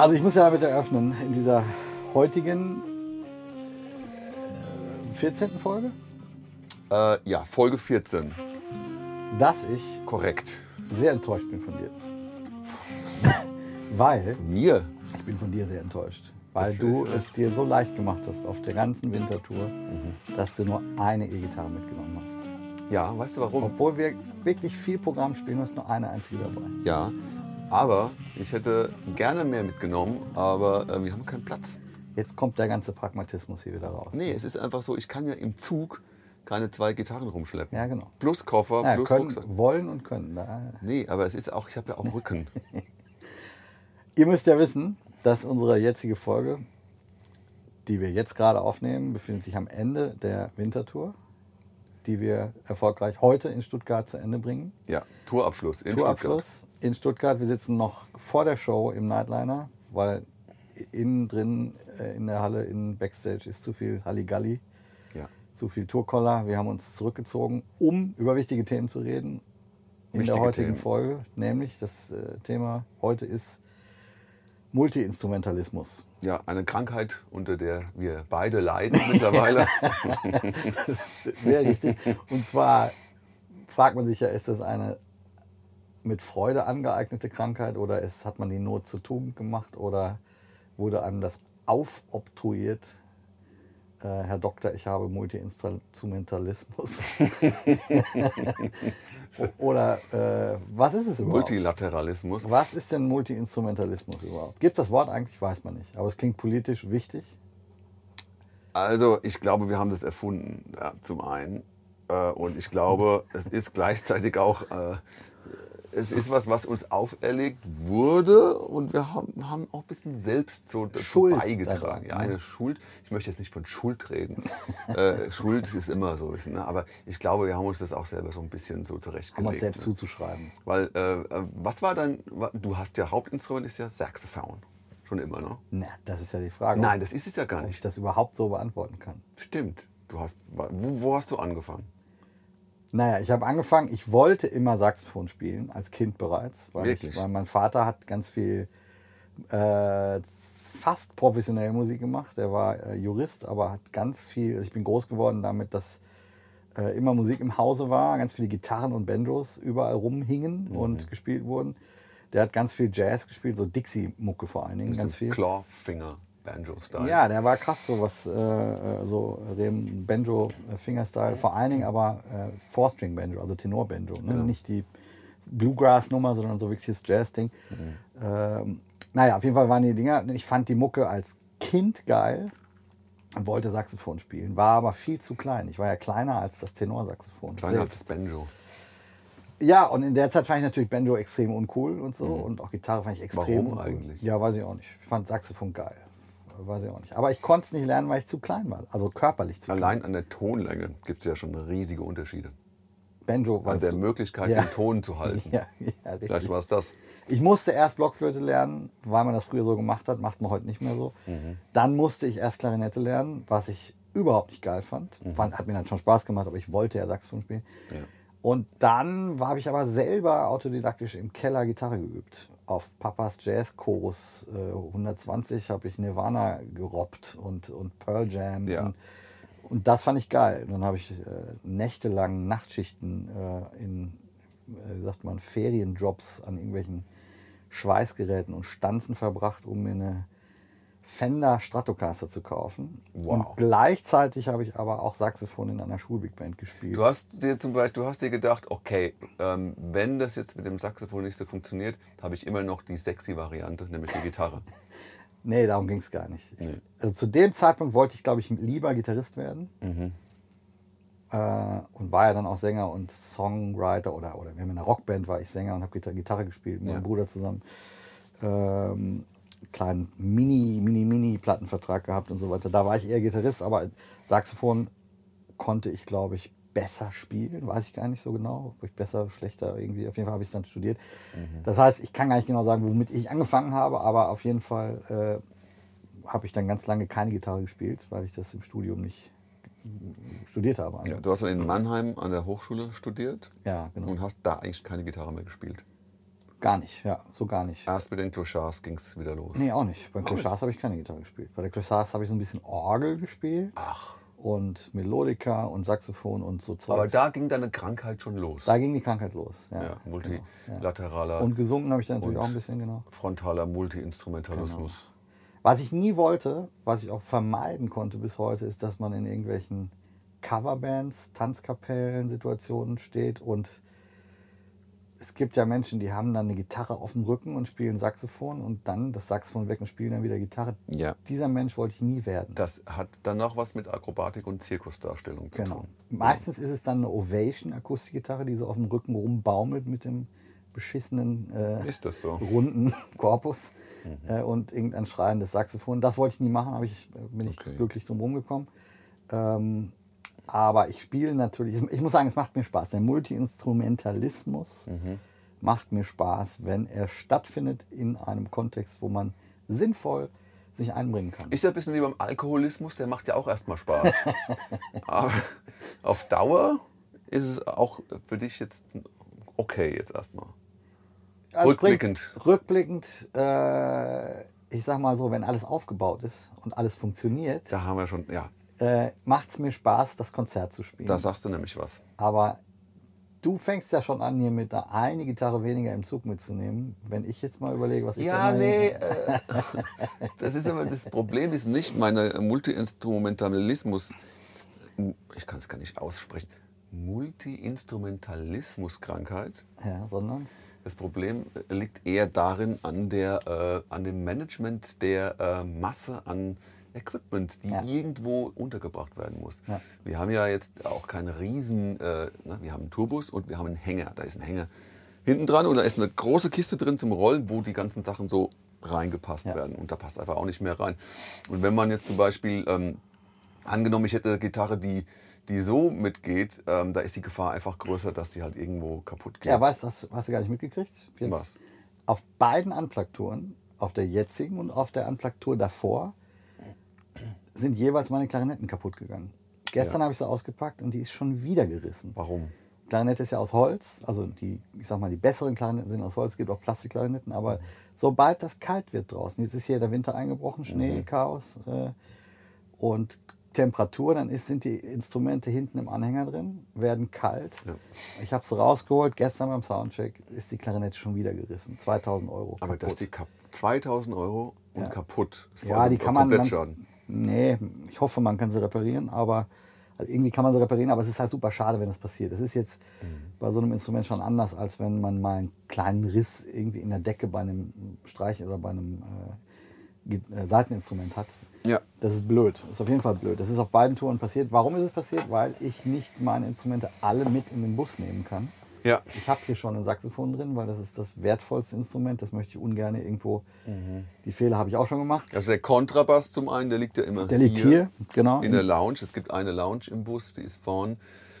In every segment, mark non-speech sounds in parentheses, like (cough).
Also ich muss ja damit eröffnen, in dieser heutigen äh, 14. Folge, Äh, ja, Folge 14. dass ich Korrekt. sehr enttäuscht bin von dir. (laughs) Weil, Mir? ich bin von dir sehr enttäuscht, weil Das du es dir so leicht gemacht hast auf der ganzen Wintertour, Mhm. dass du nur eine E-Gitarre mitgenommen hast. Ja, weißt du warum? Obwohl wir wirklich viel Programm spielen, ist nur eine einzige dabei. Ja, aber ich hätte gerne mehr mitgenommen, aber äh, wir haben keinen Platz. Jetzt kommt der ganze Pragmatismus hier wieder raus. Nee, es ist einfach so, ich kann ja im Zug keine zwei Gitarren rumschleppen. Ja, genau. Plus Koffer, Ja, plus können, Rucksack. wollen und können. Da. Nee, aber es ist auch, ich habe ja auch Rücken. (laughs) Ihr müsst ja wissen, dass unsere jetzige Folge, die wir jetzt gerade aufnehmen, befindet sich am Ende der Wintertour, die wir erfolgreich heute in Stuttgart zu Ende bringen. Ja, Tourabschluss in Stuttgart. In Stuttgart. Wir sitzen noch vor der Show im Nightliner, weil innen drin äh, in der Halle, in Backstage ist zu viel Halligalli, Ja. zu viel Tourkoller. Wir haben uns zurückgezogen, um über wichtige Themen zu reden. In Wichtige der heutigen Themen. Folge, nämlich das äh, Thema heute ist Multi-Instrumentalismus. ja, eine Krankheit, unter der wir beide leiden (laughs) mittlerweile. (laughs) Sehr richtig. Und zwar fragt man sich ja, ist das eine mit Freude angeeignete Krankheit oder ist, hat man die Not zur Tugend gemacht oder wurde einem das aufobtruiert? Äh, Herr Doktor, ich habe Multi-Instrumentalismus. (laughs) oder äh, was ist es überhaupt? Multilateralismus. Was ist denn Multi-Instrumentalismus überhaupt? Gibt es das Wort eigentlich? Weiß man nicht. Aber es klingt politisch wichtig. Also ich glaube, wir haben das erfunden, ja, zum einen. Äh, Und ich glaube, es ist gleichzeitig auch, äh, es ist was, was uns auferlegt wurde und wir haben, haben auch ein bisschen selbst so dazu Schuld beigetragen. daran, ja, ne? eine Schuld, ich möchte jetzt nicht von Schuld reden. (laughs) äh, Schuld ist immer so, ist, ne? aber ich glaube, wir haben uns das auch selber so ein bisschen so Haben zurechtgelegt. wir uns selbst ne? zuzuschreiben. Weil, äh, äh, was war dein, du hast ja Hauptinstrument ist ja Saxophon. Schon immer, ne? Na, das ist ja die Frage. Nein, das ist es ja gar ob ich nicht. das überhaupt so beantworten kann. Stimmt. Du hast, wo, wo hast du angefangen? Naja, ich habe angefangen, ich wollte immer Saxophon spielen, als Kind bereits, weil, ich, weil mein Vater hat ganz viel äh, fast professionelle Musik gemacht. Er war äh, Jurist, aber hat ganz viel, also ich bin groß geworden damit, dass äh, immer Musik im Hause war, ganz viele Gitarren und Banjos überall rumhingen Mhm. und gespielt wurden. Der hat ganz viel Jazz gespielt, so Dixie-Mucke vor allen Dingen, ganz viel. Clawfinger Banjo-Style. Ja, der war krass, so was, äh, äh, so Rem- Banjo, äh, vor allen Dingen aber äh, Four-String-Banjo, also Tenor-Banjo. Ne? Nicht die Bluegrass-Nummer, sondern so wirklich das Jazz-Ding. Ähm, naja, auf jeden Fall waren die Dinger, ich fand die Mucke als Kind geil und wollte Saxophon spielen, war aber viel zu klein. Ich war ja kleiner als das Tenorsaxophon. Kleiner als selbst. das Banjo. Ja, und in der Zeit fand ich natürlich Banjo extrem uncool und so. Und auch Gitarre fand ich extrem Warum uncool. eigentlich? Ja, weiß ich auch nicht. Ich fand Saxophon geil. Weiß ich auch nicht. Aber ich konnte es nicht lernen, weil ich zu klein war. Also körperlich zu klein. Allein an der Tonlänge gibt es ja schon riesige Unterschiede. Banjo war An der Möglichkeit, Ja. den Ton zu halten. (laughs) Ja, ja, Vielleicht war es das. Ich musste erst Blockflöte lernen, weil man das früher so gemacht hat. Macht man heute nicht mehr so. Mhm. Dann musste ich erst Klarinette lernen, was ich überhaupt nicht geil fand. fand hat mir dann schon Spaß gemacht, aber ich wollte ja Saxophon spielen. Mhm. Und dann habe ich aber selber autodidaktisch im Keller Gitarre geübt. Auf Papas Jazz Chorus äh, 120 habe ich Nirvana gerobbt und, und Pearl Jam. Ja. Und, und das fand ich geil. Dann habe ich äh, nächtelang Nachtschichten äh, in, äh, wie sagt man, Ferienjobs an irgendwelchen Schweißgeräten und Stanzen verbracht, um mir eine Fender Stratocaster zu kaufen. Wow. Und gleichzeitig habe ich aber auch Saxophon in einer Schulbigband gespielt. Du hast dir zum Beispiel, du hast dir gedacht, okay, ähm, wenn das jetzt mit dem Saxophon nicht so funktioniert, habe ich immer noch die sexy Variante, nämlich die Gitarre. (laughs) Nee, darum ging es gar nicht. Nee. Also zu dem Zeitpunkt wollte ich, glaube ich, lieber Gitarrist werden. Mhm. Äh, und war ja dann auch Sänger und Songwriter oder, oder wenn man in einer Rockband war, ich Sänger und habe Gitarre, Gitarre gespielt mit Ja. meinem Bruder zusammen. Ähm, kleinen Mini, Mini, Mini-Plattenvertrag gehabt und so weiter. Da war ich eher Gitarrist, aber Saxophon konnte ich, glaube ich, besser spielen. Weiß ich gar nicht so genau. Ob ich besser, schlechter irgendwie. Auf jeden Fall habe ich es dann studiert. Das heißt, ich kann gar nicht genau sagen, womit ich angefangen habe, aber auf jeden Fall äh, habe ich dann ganz lange keine Gitarre gespielt, weil ich das im Studium nicht studiert habe. Ja, du hast dann in Mannheim an der Hochschule studiert Ja, genau. und hast da eigentlich keine Gitarre mehr gespielt. Gar nicht, ja, so gar nicht. Erst mit den Clochards ging es wieder los. Nee, auch nicht. Bei Clochards habe ich keine Gitarre gespielt. Bei der Clochards habe ich so ein bisschen Orgel gespielt. Ach. Und Melodika und Saxophon und so Zeug. Aber da ging deine Krankheit schon los. da ging die Krankheit los. Ja, ja, genau, multilateraler, Und gesungen habe ich dann natürlich auch ein bisschen, genau. frontaler Multi-Instrumentalismus. Was ich nie wollte, was ich auch vermeiden konnte bis heute, ist, dass man in irgendwelchen Coverbands, Tanzkapellen, Situationen steht und es gibt ja Menschen, die haben dann eine Gitarre auf dem Rücken und spielen Saxophon und dann das Saxophon weg und spielen dann wieder Gitarre. Ja. Dieser Mensch wollte ich nie werden. Das hat dann noch was mit Akrobatik und Zirkusdarstellung zu Genau. tun. Meistens ist es dann eine Ovation Akustikgitarre, die so auf dem Rücken rumbaumelt mit dem beschissenen äh, so? runden (laughs) Korpus Mhm. äh, und irgendein schreiendes Saxophon. Das wollte ich nie machen, aber ich, äh, bin ich Okay. glücklich drum rumgekommen. Ähm, aber ich spiele natürlich, ich muss sagen, es macht mir Spaß. Der Multi-Instrumentalismus Mhm. macht mir Spaß, wenn er stattfindet in einem Kontext, wo man sinnvoll sich einbringen kann. Ist ja ein bisschen wie beim Alkoholismus, der macht ja auch erstmal Spaß. (laughs) Aber auf Dauer ist es auch für dich jetzt okay jetzt erstmal. Also Rückblickend. Rückblickend, äh, ich sag mal so, wenn alles aufgebaut ist und alles funktioniert, Da haben wir schon, ja, äh, macht es mir Spaß, das Konzert zu spielen. da sagst du nämlich was. Aber du fängst ja schon an, hier mit der eine Gitarre weniger im Zug mitzunehmen. Wenn ich jetzt mal überlege, was ich Ja, da nee, äh, das ist aber das Problem ist nicht meine Multi-Instrumentalismus, ich kann es gar nicht aussprechen, Multi-Instrumentalismus-Krankheit. Ja, sondern Das Problem liegt eher darin an, der, äh, an dem Management der äh, Masse an Equipment, die Ja. irgendwo untergebracht werden muss. Ja. Wir haben ja jetzt auch keine riesen, äh, ne, wir haben einen Turbus und wir haben einen Hänger. Da ist ein Hänger hinten dran und da ist eine große Kiste drin zum Rollen, wo die ganzen Sachen so reingepasst Ja. werden. Und da passt einfach auch nicht mehr rein. Und wenn man jetzt zum Beispiel, ähm, angenommen, ich hätte eine Gitarre, die, die so mitgeht, ähm, da ist die Gefahr einfach größer, dass die halt irgendwo kaputt geht. Ja, weißt du, hast, hast du gar nicht mitgekriegt? Jetzt Was? Auf beiden Unplugged-Touren, auf der jetzigen und auf der Unplugged-Tour davor, sind jeweils meine Klarinetten kaputt gegangen. Gestern Ja. habe ich sie ausgepackt und die ist schon wieder gerissen. Warum? Klarinette ist ja aus Holz, also die, ich sag mal, die besseren Klarinetten sind aus Holz, es gibt auch Plastikklarinetten, aber sobald das kalt wird draußen, jetzt ist hier der Winter eingebrochen, Schnee, Mhm. Chaos äh, und Temperatur, dann ist, sind die Instrumente hinten im Anhänger drin, werden kalt. Ja. Ich habe sie rausgeholt, gestern beim Soundcheck ist die Klarinette schon wieder gerissen, 2000 Euro. Aber kaputt. dass die kap 2000 Euro und Ja. kaputt. Das Ja, die ein kann man. Man, nee, ich hoffe, man kann sie reparieren, aber also irgendwie kann man sie reparieren, aber es ist halt super schade, wenn das passiert. Es ist jetzt Mhm. bei so einem Instrument schon anders, als wenn man mal einen kleinen Riss irgendwie in der Decke bei einem Streich oder bei einem äh, äh, Saiteninstrument hat. Ja. Das ist blöd. Das ist auf jeden Fall blöd. Das ist auf beiden Touren passiert. Warum ist es passiert? Weil ich nicht meine Instrumente alle mit in den Bus nehmen kann. Ja. Ich habe hier schon ein Saxophon drin, weil das ist das wertvollste Instrument. Das möchte ich ungern irgendwo. Die Fehler habe ich auch schon gemacht. Also der Kontrabass zum einen, der liegt ja immer Der liegt hier, genau. in der Lounge. Es gibt eine Lounge im Bus, die ist vorn.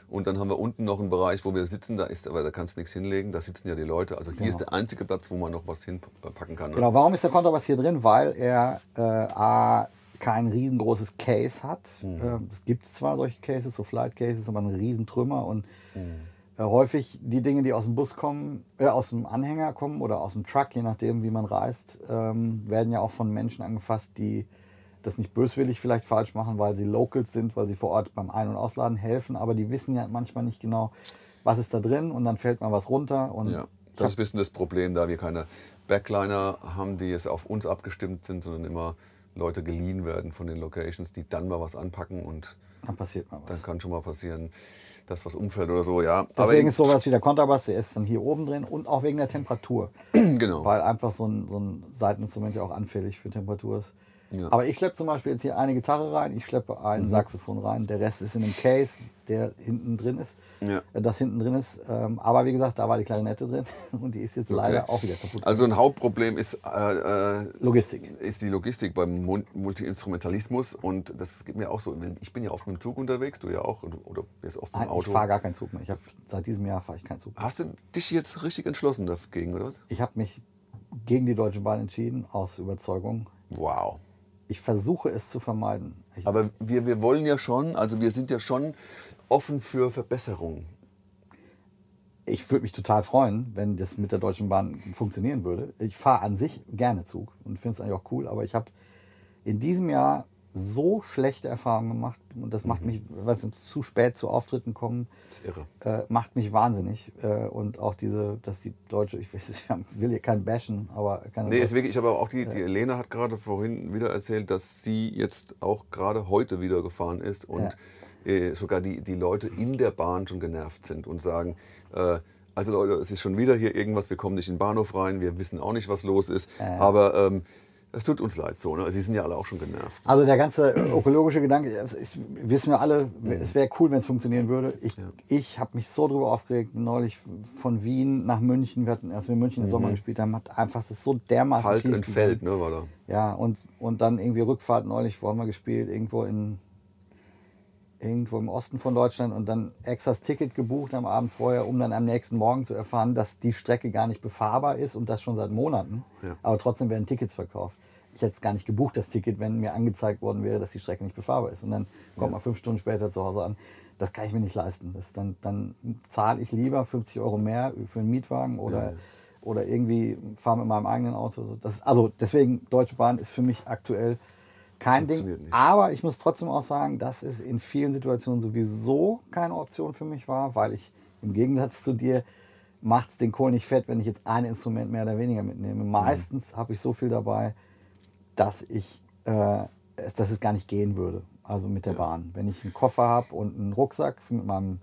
Und dann haben wir unten noch einen Bereich, wo wir sitzen, da ist, aber da kannst du nichts hinlegen, da sitzen ja die Leute. Also hier Genau. ist der einzige Platz, wo man noch was hinpacken kann. Ne? Genau, warum ist der Kontrabass hier drin? Weil er äh, A, kein riesengroßes Case hat. Ähm, es gibt zwar solche Cases, so Flight Cases, aber ein Riesentrümmer und äh, häufig die Dinge, die aus dem Bus kommen, äh, aus dem Anhänger kommen oder aus dem Truck, je nachdem, wie man reist, ähm, werden ja auch von Menschen angefasst, die das nicht böswillig vielleicht falsch machen, weil sie Locals sind, weil sie vor Ort beim Ein- und Ausladen helfen, aber die wissen ja manchmal nicht genau, was ist da drin und dann fällt mal was runter und Ja, das ist ein bisschen das Problem, da wir keine Backliner haben, die jetzt auf uns abgestimmt sind, sondern immer Leute geliehen werden von den Locations, die dann mal was anpacken und dann passiert mal was. dann kann schon mal passieren, dass was umfällt oder so, ja. Deswegen eben- ist sowas wie der Kontrabass, der ist dann hier oben drin und auch wegen der Temperatur. (clears throat) genau. Weil einfach so ein, so ein Seiteninstrument ja auch anfällig für Temperatur ist. Ja. Aber ich schleppe zum Beispiel jetzt hier eine Gitarre rein, ich schleppe ein Mhm. Saxophon rein, der Rest ist in einem Case, der hinten drin ist. Ja. äh, Das hinten drin ist. Ähm, Aber wie gesagt, da war die Klarinette drin (laughs) und die ist jetzt leider auch wieder kaputt. Also ein Hauptproblem ist, äh, äh, Logistik. ist die Logistik beim Multi-Instrumentalismus und das geht mir auch so. Ich bin ja oft mit dem Zug unterwegs, du ja auch, oder- bist oft Nein, ich Auto. fahre gar keinen Zug mehr. Ich hab, seit diesem Jahr fahre ich keinen Zug mehr. Hast du dich jetzt richtig entschlossen dagegen, oder? Ich habe mich gegen die Deutsche Bahn entschieden, aus Überzeugung. Wow. Ich versuche es zu vermeiden. Ich, Aber wir, wir wollen ja schon, also wir sind ja schon offen für Verbesserungen. ich würde mich total freuen, wenn das mit der Deutschen Bahn funktionieren würde. Ich fahre an sich gerne Zug und finde es eigentlich auch cool, aber ich habe in diesem Jahr so schlechte Erfahrungen gemacht. Und das macht mich, weil es zu spät zu Auftritten kommen, äh, macht mich wahnsinnig. Äh, und auch diese, dass die Deutsche, ich, weiß, (laughs) ich will hier kein bashen, aber keine Nee, ist wirklich, ich habe aber auch die, die Elena hat gerade vorhin wieder erzählt, dass sie jetzt auch gerade heute wieder gefahren ist und äh, sogar die, die Leute in der Bahn schon genervt sind und sagen, äh, also Leute, es ist schon wieder hier irgendwas, wir kommen nicht in den Bahnhof rein, wir wissen auch nicht, was los ist, aber ähm, es tut uns leid so, ne? Sie sind ja alle auch schon genervt. Also der ganze ökologische Gedanke, es ist, wissen wir alle, es wäre cool, wenn es funktionieren würde. Ich, ich habe mich so drüber aufgeregt, neulich von Wien nach München, wir hatten, als wir in München im Sommer gespielt haben, hat einfach das so dermaßen Halt entfällt, ne, war da. Ja, und, und dann irgendwie Rückfahrt neulich, wo haben wir gespielt, irgendwo in irgendwo im Osten von Deutschland und dann extra das Ticket gebucht am Abend vorher, um dann am nächsten Morgen zu erfahren, dass die Strecke gar nicht befahrbar ist und das schon seit Monaten. Ja. Aber trotzdem werden Tickets verkauft. Ich hätte es gar nicht gebucht, das Ticket, wenn mir angezeigt worden wäre, dass die Strecke nicht befahrbar ist. Und dann kommt man fünf Stunden später zu Hause an. Das kann ich mir nicht leisten. Das dann, dann zahle ich lieber 50 Euro mehr für einen Mietwagen oder, oder irgendwie fahre mit meinem eigenen Auto. Das, also deswegen, Deutsche Bahn ist für mich aktuell kein Ding. Nicht. Aber ich muss trotzdem auch sagen, dass es in vielen Situationen sowieso keine Option für mich war, weil ich im Gegensatz zu dir macht es den Kohl nicht fett, wenn ich jetzt ein Instrument mehr oder weniger mitnehme. Meistens habe ich so viel dabei, dass ich äh, es, dass es gar nicht gehen würde. Also mit der Bahn. Wenn ich einen Koffer habe und einen Rucksack mit meinem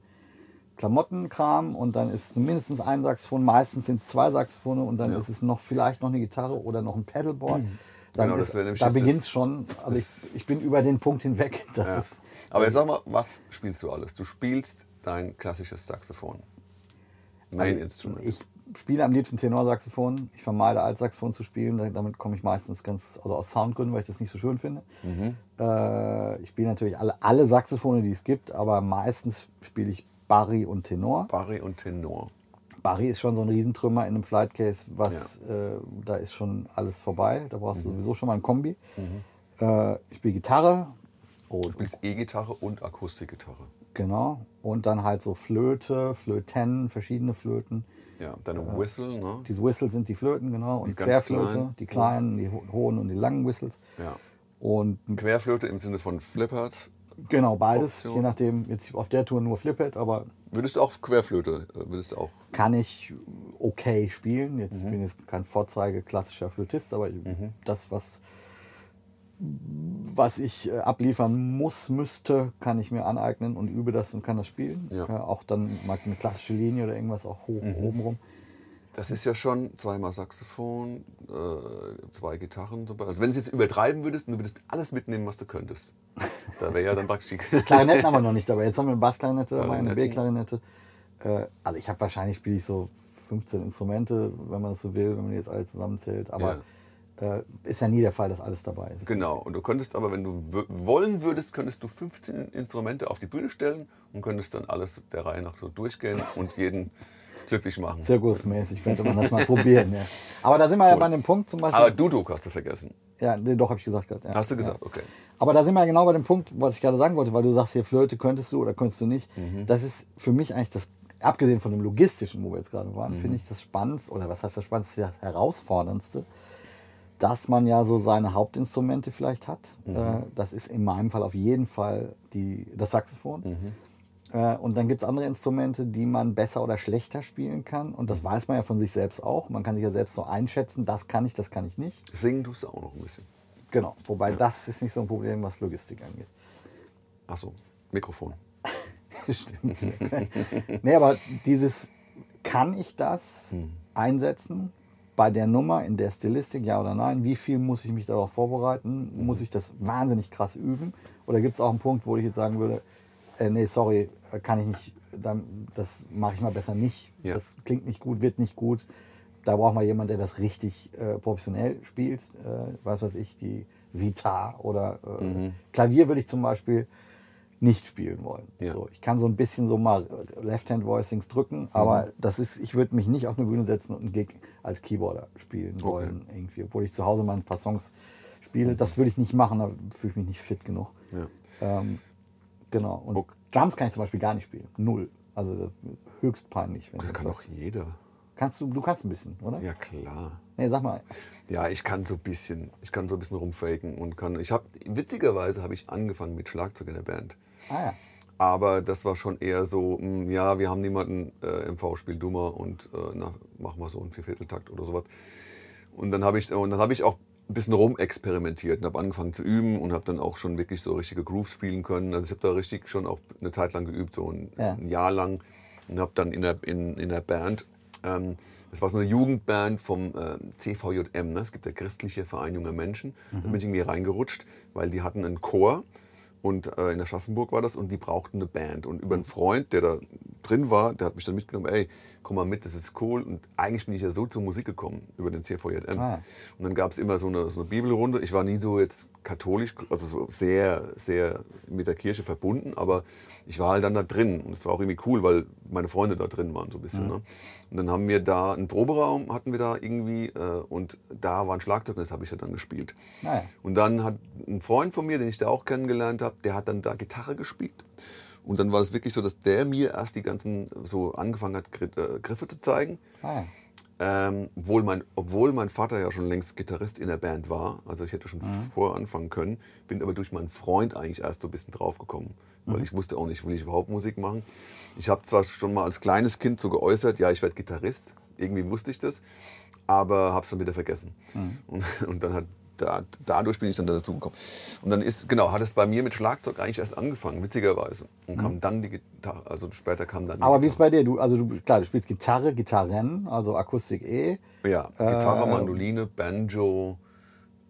Klamottenkram und dann ist mindestens ein Saxophon, meistens sind es zwei Saxophone und dann Ja. ist es noch vielleicht noch eine Gitarre oder noch ein Pedalboard. (clears throat) Dann Genau, das ist, wäre nämlich da das- beginnt es das- schon. Also das- ich, ich bin über den Punkt hinweg. (laughs) Das Ja. ist, Aber jetzt sag mal, was spielst du alles? Du spielst dein klassisches Saxophon. Main Instrument. Ich spiele am liebsten Tenorsaxophon. Ich vermeide Altsaxophon zu spielen. Da- Damit komme ich meistens ganz, also aus Soundgründen, weil ich das nicht so schön finde. Mhm. Äh, ich spiele natürlich alle, alle Saxophone, die es gibt, aber meistens spiele ich Barry und Tenor. Barry und Tenor. Barry ist schon so ein Riesentrümmer in einem Flightcase, was äh, da ist schon alles vorbei. Da brauchst Mhm. du sowieso schon mal ein Kombi. Äh, ich spiele Gitarre. Oh, Du spielst E-Gitarre und Akustikgitarre. genau. Und dann halt so Flöte, Flöten, verschiedene Flöten. Ja, deine Whistle, ne? Diese Whistles sind die Flöten, genau. Und ganz Querflöte, kleinen. die kleinen, die ho- hohen und die langen Whistles. Ja. Und Querflöte im Sinne von Flippert. Genau, beides, Option. je nachdem, jetzt auf der Tour nur Flippet, aber Würdest du auch Querflöte, äh, würdest du auch. kann ich okay spielen. Jetzt Mhm. bin ich kein Vorzeige klassischer Flötist, aber das, was, was ich äh, abliefern muss, müsste, kann ich mir aneignen und übe das und kann das spielen. Ja. Mhm. Äh, auch dann mal eine klassische Linie oder irgendwas auch hoch oben rum. Das ist ja schon zweimal Saxophon, äh, zwei Gitarren. Also wenn du es jetzt übertreiben würdest du würdest alles mitnehmen, was du könntest, da wäre ja dann praktisch. (laughs) Klarinetten haben wir noch nicht dabei. Jetzt haben wir eine Bassklarinette dabei, eine. B-Klarinette. Äh, also ich habe wahrscheinlich spiele ich so 15 Instrumente, wenn man das so will, wenn man jetzt alle zusammenzählt. Aber äh, ist ja nie der Fall, dass alles dabei ist. Genau. Und du könntest aber, wenn du wollen würdest, könntest du 15 Instrumente auf die Bühne stellen und könntest dann alles der Reihe nach so durchgehen und jeden glücklich machen. Zirkusmäßig könnte man das mal probieren. Ja. (laughs) Aber da sind wir ja Cool. bei dem Punkt zum Beispiel. Aber Duduk hast du vergessen. ja, nee, doch, habe ich gesagt. gerade, Ja. Hast du gesagt? Okay. Aber da sind wir ja genau bei dem Punkt, was ich gerade sagen wollte, weil du sagst hier, Flöte könntest du oder könntest du nicht. Mhm. Das ist für mich eigentlich das, abgesehen von dem Logistischen, wo wir jetzt gerade waren, Mhm. finde ich das Spannendste, oder was heißt das Spannendste, das Herausforderndste, dass man ja so seine Hauptinstrumente vielleicht hat. Mhm. Äh, Das ist in meinem Fall auf jeden Fall die, das Saxophon. Mhm. Äh, Und dann gibt es andere Instrumente, die man besser oder schlechter spielen kann. Und Mhm. das weiß man ja von sich selbst auch. Man kann sich ja selbst so einschätzen, das kann ich, das kann ich nicht. Singen tust du auch noch ein bisschen. Genau. Wobei das ist nicht so ein Problem, was Logistik angeht. Achso, Mikrofon. (laughs) Stimmt. (laughs) nee, aber dieses, kann ich das einsetzen bei der Nummer, in der Stilistik, ja oder nein? Wie viel muss ich mich darauf vorbereiten? Muss ich das wahnsinnig krass üben? Oder gibt es auch einen Punkt, wo ich jetzt sagen würde, äh, nee, sorry, kann ich nicht, dann, das mache ich mal besser nicht. Ja. Das klingt nicht gut, wird nicht gut. Da braucht man jemanden, der das richtig äh, professionell spielt. Äh, was weiß ich, die Sitar oder äh, Mhm. Klavier würde ich zum Beispiel nicht spielen wollen. Ja. So, ich kann so ein bisschen so mal Left-Hand-Voicings drücken, aber Mhm. das ist, ich würde mich nicht auf eine Bühne setzen und einen Gig als Keyboarder spielen wollen, irgendwie, obwohl ich zu Hause mal ein paar Songs spiele. Mhm. Das würde ich nicht machen, da fühle ich mich nicht fit genug. Ja. Ähm, genau. Und Okay. Drums kann ich zum Beispiel gar nicht spielen. Null. Also höchst peinlich. Wenn kann doch jeder. Kannst du, du kannst ein bisschen, oder? Ja, klar. Nee, sag mal. Ja, ich kann so ein bisschen, ich kann so ein bisschen rumfaken und kann. Ich habe witzigerweise habe ich angefangen mit Schlagzeug in der Band. Ah ja. Aber das war schon eher so, mh, ja, wir haben niemanden äh, im V-Spiel dummer und äh, na, mach mal so einen Viervierteltakt oder sowas. Und dann habe ich, und dann habe ich auch ein bisschen rumexperimentiert und habe angefangen zu üben und habe dann auch schon wirklich so richtige Grooves spielen können. Also ich habe da richtig schon auch eine Zeit lang geübt, so ein, Ja. ein Jahr lang und habe dann in der, in, in der Band, ähm, das war so eine Jugendband vom ähm, CVJM, ne? es gibt ja Christliche Verein junger Menschen, da bin ich irgendwie reingerutscht, weil die hatten einen Chor und äh, in Aschaffenburg war das und die brauchten eine Band. Und über einen Freund, der da drin war, der hat mich dann mitgenommen, ey, komm mal mit, das ist cool. Und eigentlich bin ich ja so zur Musik gekommen, über den CVJM. Ah. Und dann gab es immer so eine, so eine Bibelrunde. Ich war nie so jetzt katholisch, also so sehr, sehr mit der Kirche verbunden, aber ich war halt dann da drin. Und es war auch irgendwie cool, weil meine Freunde da drin waren so ein bisschen. Ne? Und dann haben wir da einen Proberaum, hatten wir da irgendwie, äh, und da war ein Schlagzeug das habe ich ja dann gespielt. Naja. Und dann hat ein Freund von mir, den ich da auch kennengelernt habe, der hat dann da Gitarre gespielt. Und dann war es wirklich so, dass der mir erst die ganzen so angefangen hat, äh, Griffe zu zeigen. Ah ja. Ähm, obwohl, mein, obwohl mein Vater ja schon längst Gitarrist in der Band war, also ich hätte schon vorher anfangen können, bin aber durch meinen Freund eigentlich erst so ein bisschen draufgekommen. Weil ich wusste auch nicht, will ich überhaupt Musik machen. Ich habe zwar schon mal als kleines Kind so geäußert, ja, ich werde Gitarrist, irgendwie wusste ich das, aber habe es dann wieder vergessen. Und, (laughs) und dann hat da, dadurch bin ich dann dazu gekommen. Und dann ist, genau, hat es bei mir mit Schlagzeug eigentlich erst angefangen, witzigerweise. Und kam dann die Gitarre, also später kam dann die Aber wie ist bei dir? Du, also du, klar, du spielst Gitarre, Gitarren, also Akustik E. Ja, Gitarre, Äh, Mandoline, Banjo,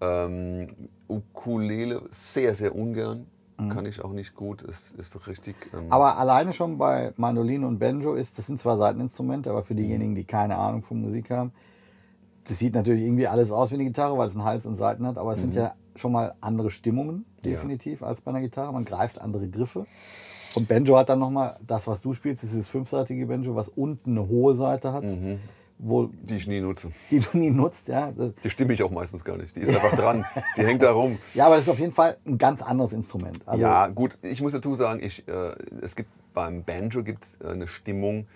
ähm, Ukulele, sehr, sehr ungern. Kann ich auch nicht gut. Es ist doch richtig. Ähm, Mhm. Aber alleine schon bei Mandoline und Banjo ist, das sind zwar Seiteninstrumente, aber für Mhm. diejenigen, die keine Ahnung von Musik haben, das sieht natürlich irgendwie alles aus wie eine Gitarre, weil es einen Hals und Seiten hat, aber es sind Mhm. ja schon mal andere Stimmungen, definitiv, als bei einer Gitarre. Man greift andere Griffe. Und Banjo hat dann nochmal das, was du spielst, das ist dieses fünfseitige Banjo, was unten eine hohe Seite hat, Mhm. wo, die ich nie nutze. die du nie nutzt. Ja, Die stimme ich auch meistens gar nicht. Die ist einfach dran. Die hängt da rum. ja aber das ist auf jeden Fall ein ganz anderes Instrument. Also, ja, gut, ich muss dazu sagen, ich, äh, es gibt beim Banjo gibt's äh, eine Stimmung,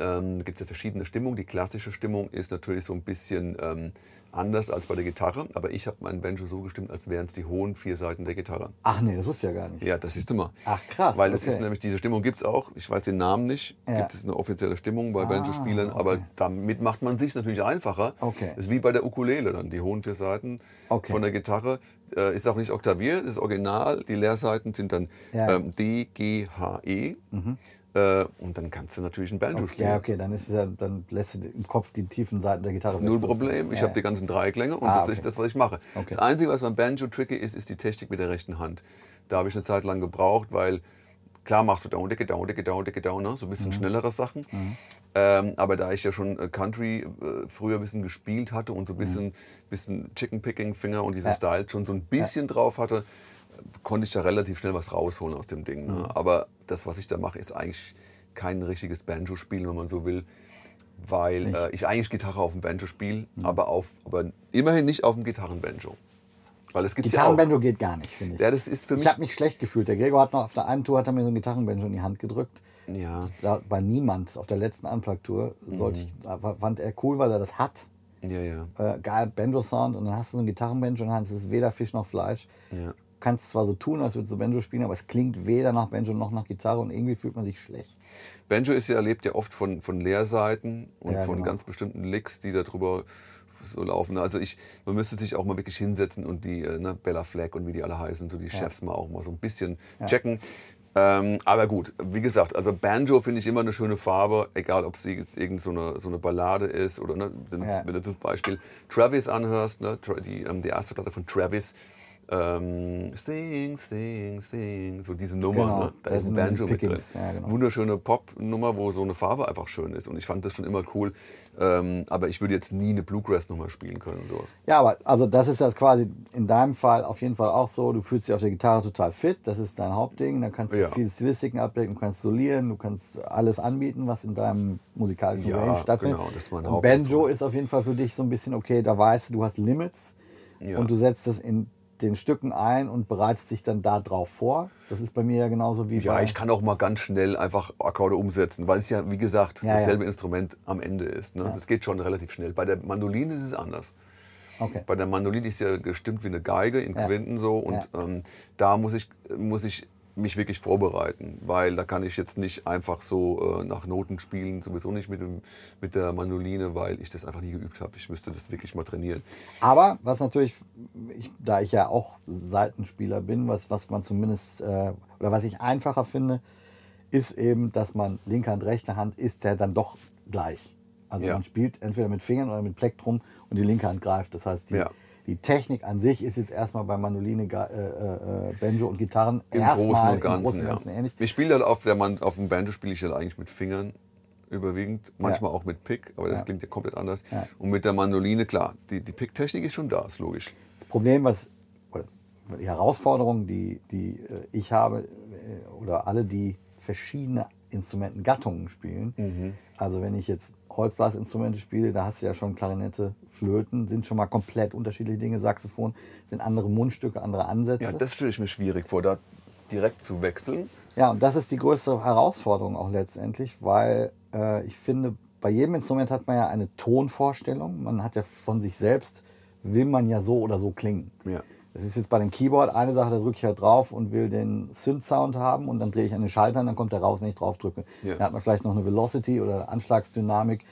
ähm, gibt es ja verschiedene Stimmungen. Die klassische Stimmung ist natürlich so ein bisschen ähm, anders als bei der Gitarre, aber ich habe meinen Banjo so gestimmt, als wären es die hohen vier Seiten der Gitarre. Ach nee, das wusste ich ja gar nicht. Ja, das ist immer. Ach, krass, Weil das okay. ist nämlich, diese Stimmung gibt es auch. Ich weiß den Namen nicht. Ja. Gibt es eine offizielle Stimmung bei Ah, Banjo-Spielern, aber okay. damit macht man sich natürlich einfacher. Okay. Das ist wie bei der Ukulele dann. Die hohen vier Seiten Okay. von der Gitarre äh, ist auch nicht oktaviert, ist original. Die Leerseiten sind dann Ja. ähm, D, G, H, E. Äh, und dann kannst du natürlich ein Banjo Okay, spielen. ja, okay, dann ist es ja, dann lässt du im Kopf die tiefen Seiten der Gitarre. Null. Problem. Ich Ja, habe die ganzen Dreiklänge und Ah, das okay. ist das, was ich mache. Okay. Das Einzige, was beim Banjo tricky ist, ist die Technik mit der rechten Hand. Da habe ich eine Zeit lang gebraucht, weil klar machst du down, dicke, down, dicke, down, dicke, down, ne? so ein Mhm. bisschen schnellere Sachen. Ähm, aber da ich ja schon äh, Country äh, früher ein bisschen gespielt hatte und so ein bisschen, bisschen Chicken Picking Finger und diese Mhm. Ja. Style schon so ein bisschen drauf hatte, konnte ich da relativ schnell was rausholen aus dem Ding. Ne? Mhm. Aber das, was ich da mache, ist eigentlich kein richtiges Banjo-Spielen, wenn man so will weil äh, ich eigentlich Gitarre auf dem Banjo spiele, Mhm. aber, auf, aber immerhin nicht auf dem Gitarrenbanjo. Weil es gibt ja auch. Gitarrenbanjo geht gar nicht, finde ich. Ja, das ist für ich mich. habe mich schlecht gefühlt. Der Gregor hat noch auf der einen Tour hat er mir so ein Gitarrenbanjo in die Hand gedrückt. Ja, Da, bei niemand auf der letzten Unplugged-Tour Mhm. ich, fand er cool, weil er das hat. ja, ja. Äh, geil, Banjo-Sound und dann hast du so ein Gitarrenbanjo und dann ist es weder Fisch noch Fleisch. ja. Kannst zwar so tun, als würdest du Banjo spielen, aber es klingt weder nach Banjo noch nach Gitarre und irgendwie fühlt man sich schlecht. Banjo ist ja, lebt ja oft von, von Leerseiten und Ja, von genau. ganz bestimmten Licks, die da drüber so laufen. Also ich, man müsste sich auch mal wirklich hinsetzen und die äh, ne, Bella Fleck und wie die alle heißen, so die Chefs mal auch mal so ein bisschen checken. Ähm, aber gut, wie gesagt, also Banjo finde ich immer eine schöne Farbe, egal ob sie jetzt irgend so eine, so eine Ballade ist oder ne, wenn, Ja. wenn du zum Beispiel Travis anhörst, ne, die, ähm, die erste Platte von Travis, ähm, Sing, Sing, Sing, so diese Nummer, Genau, ne, da ist ein Banjo mit drin. Ja, genau. Wunderschöne Pop-Nummer, wo so eine Farbe einfach schön ist und ich fand das schon immer cool, ähm, aber ich würde jetzt nie eine Bluegrass-Nummer spielen können sowas. Ja, aber also das ist jetzt quasi in deinem Fall auf jeden Fall auch so. Du fühlst dich auf der Gitarre total fit, das ist dein Hauptding. Da kannst du Ja. viele Stilistiken abdecken, du kannst solieren, du kannst alles anbieten, was in deinem musikalischen Ja, Range stattfindet. genau, das ist mein. Banjo ist auf jeden Fall für dich so ein bisschen okay, da weißt du, du hast Limits Ja. und du setzt das in den Stücken ein und bereitest dich dann da drauf vor. Das ist bei mir ja genauso wie Ja, bei, ich kann auch mal ganz schnell einfach Akkorde umsetzen, weil es ja, wie gesagt, Ja, dasselbe ja. Instrument am Ende ist. Ne? Ja. Das geht schon relativ schnell. Bei der Mandoline ist es anders. Okay. Bei der Mandoline ist ja gestimmt wie eine Geige in Ja. Quinten so und ähm, da muss ich, muss ich mich wirklich vorbereiten, weil da kann ich jetzt nicht einfach so äh, nach Noten spielen, sowieso nicht mit, dem, mit der Mandoline, weil ich das einfach nie geübt habe. Ich müsste das wirklich mal trainieren. Aber was natürlich, ich, da ich ja auch Seitenspieler bin, was, was man zumindest, äh, oder was ich einfacher finde, ist eben, dass man linke Hand, rechte Hand ist ja dann doch gleich. Also Ja. man spielt entweder mit Fingern oder mit Plektrum und die linke Hand greift. Das heißt, die, Ja. Die Technik an sich ist jetzt erstmal bei Mandoline, äh, äh, Banjo und Gitarren Im Großen und im Ganzen, Großen und ja. Ganzen ähnlich. Ich spiele dann auf, der Man auf dem Banjo spiele ich dann eigentlich mit Fingern überwiegend, manchmal auch mit Pick, aber das Ja. klingt ja komplett anders. Ja. Und mit der Mandoline, klar, die, die Pick-Technik ist schon da, ist logisch. Das Problem, was, oder die Herausforderung, die, die äh, ich habe, äh, oder alle, die verschiedene Instrumentengattungen spielen, Mhm. also wenn ich jetzt Holzblasinstrumente spiele, da hast du ja schon Klarinette, Flöten, sind schon mal komplett unterschiedliche Dinge, Saxophon sind andere Mundstücke, andere Ansätze. Ja, das stelle ich mir schwierig vor, da direkt zu wechseln. Ja, und das ist die größte Herausforderung auch letztendlich, weil äh, ich finde, bei jedem Instrument hat man ja eine Tonvorstellung. Man hat ja von sich selbst, will man ja so oder so klingen. Ja. Das ist jetzt bei dem Keyboard eine Sache, da drücke ich halt drauf und will den Synth-Sound haben und dann drehe ich an den Schalter und dann kommt der raus, wenn ich drauf drücke. Ja. Da hat man vielleicht noch eine Velocity oder Anschlagsdynamik.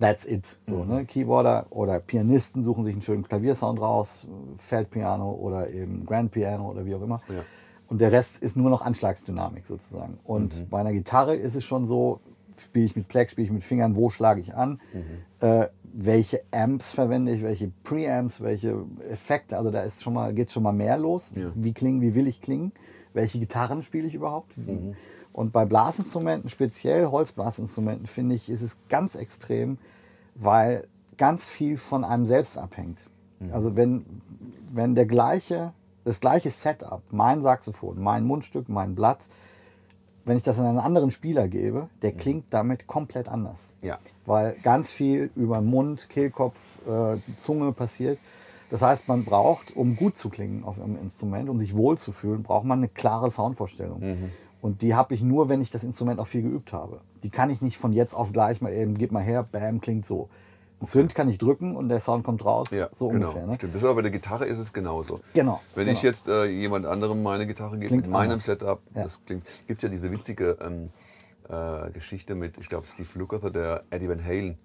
That's it. So, Mhm. ne? Keyboarder oder Pianisten suchen sich einen schönen Klaviersound raus, Feldpiano oder eben Grand Piano oder wie auch immer. Ja. Und der Rest ist nur noch Anschlagsdynamik sozusagen. Und Mhm. bei einer Gitarre ist es schon so, spiele ich mit Pleck, spiele ich mit Fingern, wo schlage ich an, Mhm. äh, welche Amps verwende ich, welche Preamps, welche Effekte, also da ist schon mal, geht schon mal mehr los. Ja. Wie klingen, wie will ich klingen, welche Gitarren spiele ich überhaupt. Mhm. Und bei Blasinstrumenten, speziell Holzblasinstrumenten, finde ich, ist es ganz extrem, weil ganz viel von einem selbst abhängt. Mhm. Also wenn, wenn der gleiche, das gleiche Setup, mein Saxophon, mein Mundstück, mein Blatt, wenn ich das an einen anderen Spieler gebe, der klingt damit komplett anders. Ja. Weil ganz viel über Mund, Kehlkopf, äh, Zunge passiert. Das heißt, man braucht, um gut zu klingen auf einem Instrument, um sich wohlzufühlen, braucht man eine klare Soundvorstellung. Und die habe ich nur, wenn ich das Instrument auch viel geübt habe. Die kann ich nicht von jetzt auf gleich mal eben, gib mal her, bam, klingt so. Synth kann ich drücken und der Sound kommt raus. Ja, so genau. ungefähr. Ne? Stimmt. Das ist aber bei der Gitarre ist es genauso. Genau, Wenn genau. ich jetzt äh, jemand anderem meine Gitarre gebe, mit meinem anders. Setup, Ja. das klingt. Gibt es ja diese witzige ähm, äh, Geschichte mit, ich glaube, Steve Lukather, der Eddie Van Halen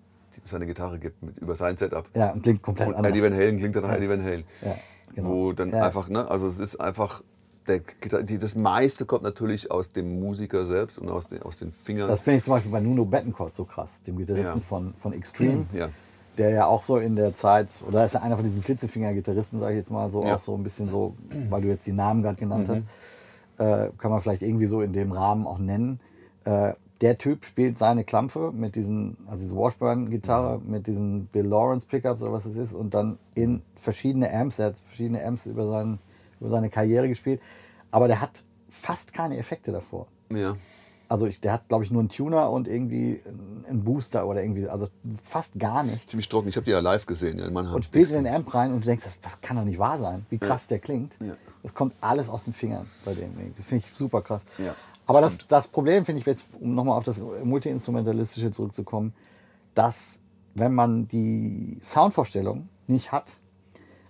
seine Gitarre gibt mit, über sein Setup. Ja, und klingt komplett Und anders. Eddie Van Halen klingt dann nach Eddie Van Halen. Ja, genau. Wo dann Ja. einfach, ne, also es ist einfach, der, Gitar- die, das meiste kommt natürlich aus dem Musiker selbst und aus den, aus den Fingern. Das finde ich zum Beispiel bei Nuno Bettencourt so krass, dem Gitarristen Ja. von, von Extreme. ja. Der ja auch so in der Zeit, oder ist ja einer von diesen Flitzefinger-Gitarristen, sage ich jetzt mal, so Ja. Mhm. auch so ein bisschen so, weil du jetzt die Namen gerade genannt hast, äh, kann man vielleicht irgendwie so in dem Rahmen auch nennen. Äh, der Typ spielt seine Klampfe mit diesen, also diese Washburn-Gitarre, Mhm. mit diesen Bill Lawrence Pickups oder was es ist und dann in verschiedene Amps, er hat verschiedene Amps über, seinen, über seine Karriere gespielt, aber der hat fast keine Effekte davor. ja. Also ich, der hat, glaube ich, nur einen Tuner und irgendwie einen Booster oder irgendwie, also fast gar nichts. Ziemlich trocken. Ich habe die ja live gesehen, ja, in Mannheim. Und spielst in den Amp rein und du denkst, das, das kann doch nicht wahr sein, wie krass der klingt. Ja. Das kommt alles aus den Fingern bei dem. Das finde ich super krass. Ja, Aber das, das Problem finde ich jetzt, um nochmal auf das Multiinstrumentalistische zurückzukommen, dass wenn man die Soundvorstellung nicht hat,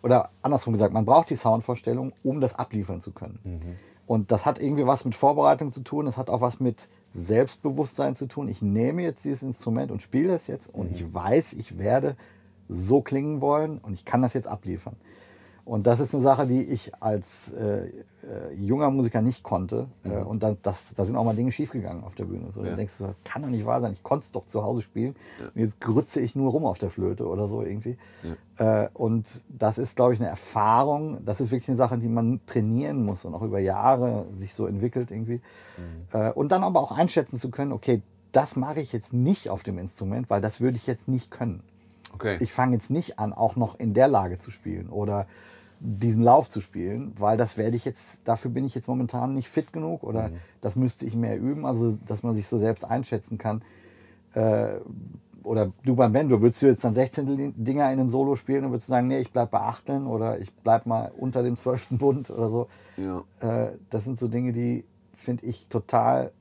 oder andersrum gesagt, man braucht die Soundvorstellung, um das abliefern zu können. Und das hat irgendwie was mit Vorbereitung zu tun, das hat auch was mit Selbstbewusstsein zu tun. Ich nehme jetzt dieses Instrument und spiele das jetzt und ich weiß, ich werde so klingen wollen und ich kann das jetzt abliefern. Und das ist eine Sache, die ich als äh, äh, junger Musiker nicht konnte. Äh, und da, das, da sind auch mal Dinge schiefgegangen auf der Bühne. So, Ja. Dann denkst du, das kann doch nicht wahr sein. Ich konnte es doch zu Hause spielen. Und jetzt grütze ich nur rum auf der Flöte oder so irgendwie. Äh, und das ist, glaube ich, eine Erfahrung. Das ist wirklich eine Sache, die man trainieren muss und auch über Jahre sich so entwickelt irgendwie. Äh, und dann aber auch einschätzen zu können, okay, das mache ich jetzt nicht auf dem Instrument, weil das würde ich jetzt nicht können Okay. ich fange jetzt nicht an, auch noch in der Lage zu spielen oder diesen Lauf zu spielen, weil das werde ich jetzt, dafür bin ich jetzt momentan nicht fit genug oder das müsste ich mehr üben, also dass man sich so selbst einschätzen kann. Äh, oder du beim Bando, würdest du jetzt dann 16 Dinger in einem Solo spielen und würdest du sagen, nee, ich bleib bei Achteln oder ich bleib mal unter dem zwölften Bund oder so. Ja. Äh, das sind so Dinge, die finde ich total,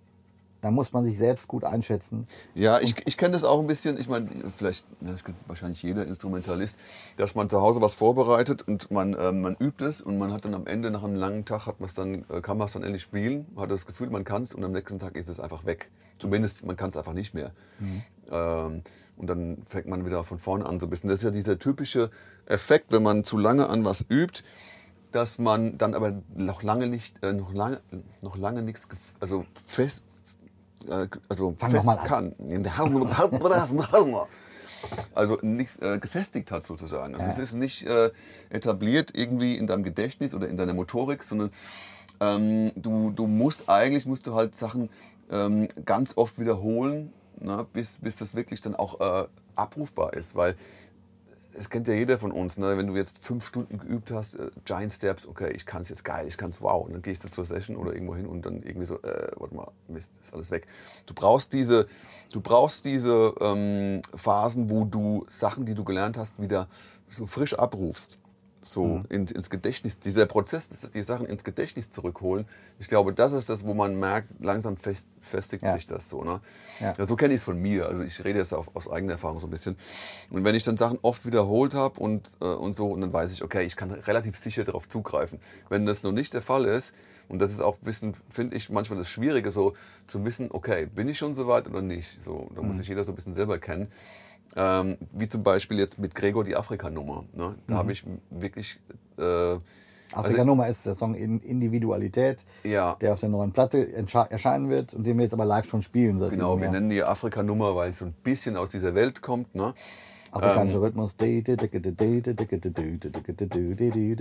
da muss man sich selbst gut einschätzen. Ja, ich, ich kenne das auch ein bisschen. Ich meine, vielleicht, das kennt wahrscheinlich jeder Instrumentalist, dass man zu Hause was vorbereitet und man, ähm, man übt es und man hat dann am Ende nach einem langen Tag hat man's dann, äh, kann man es dann endlich spielen, hat das Gefühl, man kann es und am nächsten Tag ist es einfach weg. Zumindest man kann es einfach nicht mehr. Ähm, und dann fängt man wieder von vorne an so ein bisschen. Das ist ja dieser typische Effekt, wenn man zu lange an was übt, dass man dann aber noch lange nicht, äh, noch lange, noch lange nichts, also fest, äh, also Fang fest kann. (laughs) Also nichts äh, gefestigt hat sozusagen. Also Ja. es ist nicht äh, etabliert irgendwie in deinem Gedächtnis oder in deiner Motorik, sondern ähm, du, du musst eigentlich musst du halt Sachen ähm, ganz oft wiederholen, ne, bis, bis das wirklich dann auch äh, abrufbar ist, weil es kennt ja jeder von uns, ne? wenn du jetzt fünf Stunden geübt hast, äh, Giant Steps, okay, ich kann es jetzt geil, ich kann es wow. Und dann gehst du zur Session oder irgendwo hin und dann irgendwie so, äh, warte mal, Mist, ist alles weg. Du brauchst diese, du brauchst diese ähm, Phasen, wo du Sachen, die du gelernt hast, wieder so frisch abrufst. So in, ins Gedächtnis, dieser Prozess, die Sachen ins Gedächtnis zurückholen. Ich glaube, das ist das, wo man merkt, langsam fest, festigt Ja. sich das so. Ne? Ja. Ja, so kenne ich es von mir. Also ich rede jetzt auf, aus eigener Erfahrung so ein bisschen. Und wenn ich dann Sachen oft wiederholt habe und, äh, und so, und dann weiß ich, okay, ich kann relativ sicher darauf zugreifen. Wenn das noch nicht der Fall ist, und das ist auch ein bisschen, finde ich, manchmal das Schwierige, so zu wissen, okay, bin ich schon so weit oder nicht? So, da muss sich jeder so ein bisschen selber kennen. Ähm, wie zum Beispiel jetzt mit Gregor die Afrika-Nummer. Ne? Da habe ich wirklich. Äh, Afrika-Nummer ist der Song in Individualität, ja, der auf der neuen Platte erscheinen wird und den wir jetzt aber live schon spielen. Seit genau, wir nennen die Afrika-Nummer, weil es so ein bisschen aus dieser Welt kommt. Ne? Afrikanischer Rhythmus.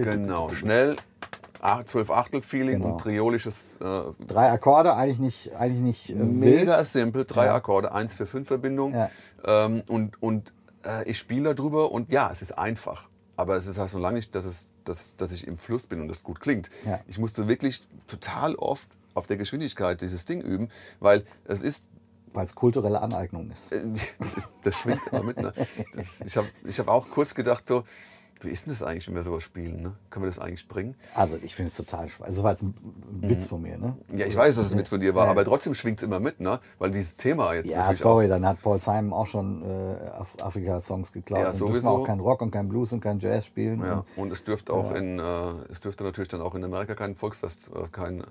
Genau. Genau, schnell, ah, zwölf Achtel-Feeling Genau. und triolisches, äh, Drei Akkorde, eigentlich nicht, eigentlich nicht äh, mega wild. simpel, drei Ja. Akkorde, 1 für 5 Verbindung. Ja. Ähm, und und äh, ich spiele darüber und ja, es ist einfach. Aber es ist halt so lange nicht, dass, es, dass, dass ich im Fluss bin und das gut klingt. Ja. Ich musste wirklich total oft auf der Geschwindigkeit dieses Ding üben, weil es ist Weil es kulturelle Aneignung ist. äh, (laughs) das, ist, das schwingt immer mit. Ne? Das, ich habe ich hab auch kurz gedacht, so, wie ist denn das eigentlich, wenn wir sowas spielen? Ne? Können wir das eigentlich bringen? Also ich finde es total schwer. Also das war jetzt ein Witz von mir, ne? Ja, ich weiß, dass es mit von dir war, Ja. aber trotzdem schwingt es immer mit, ne? weil dieses Thema jetzt Ja, sorry, dann hat Paul Simon auch schon äh, Af Afrika-Songs geklaut. Ja, sowieso. auch kein Rock und kein Blues und kein Jazz spielen. Ja. Und, Und es dürfte auch in, äh, es dürfte natürlich dann auch in Amerika kein Volksfest, äh, kein äh,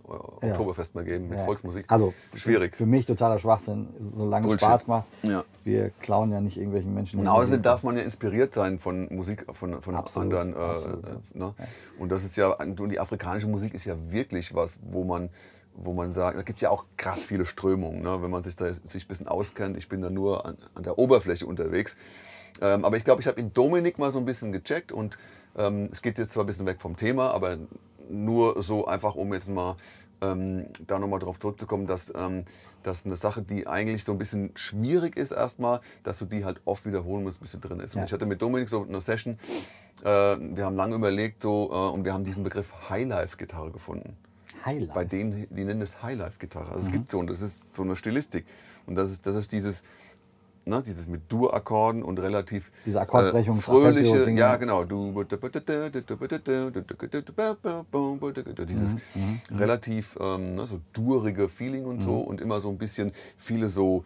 Ja. Oktoberfest mehr geben mit ja. Volksmusik. Also schwierig. Für, mich totaler Schwachsinn, solange es Bullshit. Spaß macht. Ja. Wir klauen ja nicht irgendwelchen Menschen. Und außerdem darf man ja inspiriert sein von Musik von, von Absolut, anderen. Äh, absolut, äh, ne? Und das ist ja, und die afrikanische Musik ist ja wirklich was, wo man, wo man sagt, da gibt es ja auch krass viele Strömungen, ne? wenn man sich da sich ein bisschen auskennt. Ich bin da nur an, an der Oberfläche unterwegs. Ähm, aber ich glaube, ich habe in Dominik mal so ein bisschen gecheckt und ähm, es geht jetzt zwar ein bisschen weg vom Thema, aber nur so einfach, um jetzt mal ähm, da nochmal drauf zurückzukommen, dass, ähm, dass eine Sache, die eigentlich so ein bisschen schwierig ist erstmal, dass du die halt oft wiederholen musst, bis sie drin ist. Ja. Und ich hatte mit Dominik so eine Session, äh, wir haben lange überlegt so, äh, und wir haben diesen Begriff Highlife-Gitarre gefunden. Highlight. Bei denen, die nennen das Highlife-Gitarre. Also es gibt so, und das ist so eine Stilistik. Und das ist, das ist dieses, ne, dieses mit Dur-Akkorden und relativ Diese Akkordbrechung, äh, fröhliche, ja genau, du dieses relativ ähm, ne, so durige Feeling und so und immer so ein bisschen viele so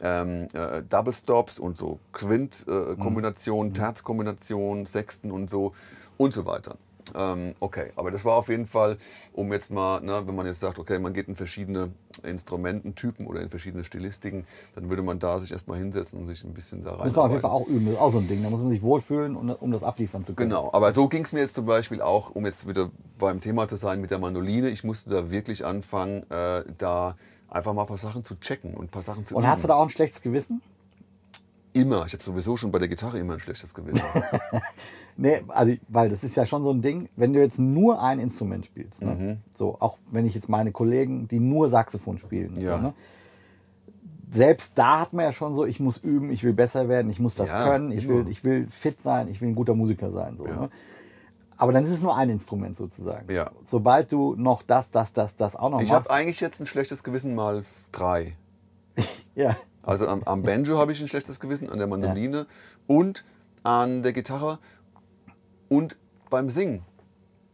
ähm, äh, Double Stops und so Quint-Kombinationen, Terz-Kombinationen, Sechsten und so und so weiter. Ähm, okay, aber das war auf jeden Fall, um jetzt mal, ne, wenn man jetzt sagt, okay, man geht in verschiedene Instrumententypen oder in verschiedene Stilistiken, dann würde man da sich erstmal hinsetzen und sich ein bisschen da rein. muss man auf jeden Fall auch üben. Das ist auch so ein Ding. Da muss man sich wohlfühlen, um, um das abliefern zu können. Genau, aber so ging es mir jetzt zum Beispiel auch, um jetzt wieder beim Thema zu sein mit der Mandoline. Ich musste da wirklich anfangen, äh, da einfach mal ein paar Sachen zu checken und ein paar Sachen zu Und üben. hast du da auch ein schlechtes Gewissen? Immer. Ich habe sowieso schon bei der Gitarre immer ein schlechtes Gewissen. (laughs) Nee, also, weil das ist ja schon so ein Ding, wenn du jetzt nur ein Instrument spielst, ne? Mhm. so auch wenn ich jetzt meine Kollegen, die nur Saxophon spielen, Ja. so, ne? selbst da hat man ja schon so, ich muss üben, ich will besser werden, ich muss das Ja, können, ich will, ich will fit sein, ich will ein guter Musiker sein. So, Ja. ne? Aber dann ist es nur ein Instrument sozusagen. Ja. Sobald du noch das, das, das, das auch noch ich habe machst, eigentlich jetzt ein schlechtes Gewissen mal drei. (laughs) ja, Also am, am Banjo habe ich ein schlechtes Gewissen, an der Mandoline und an der Gitarre und beim Singen.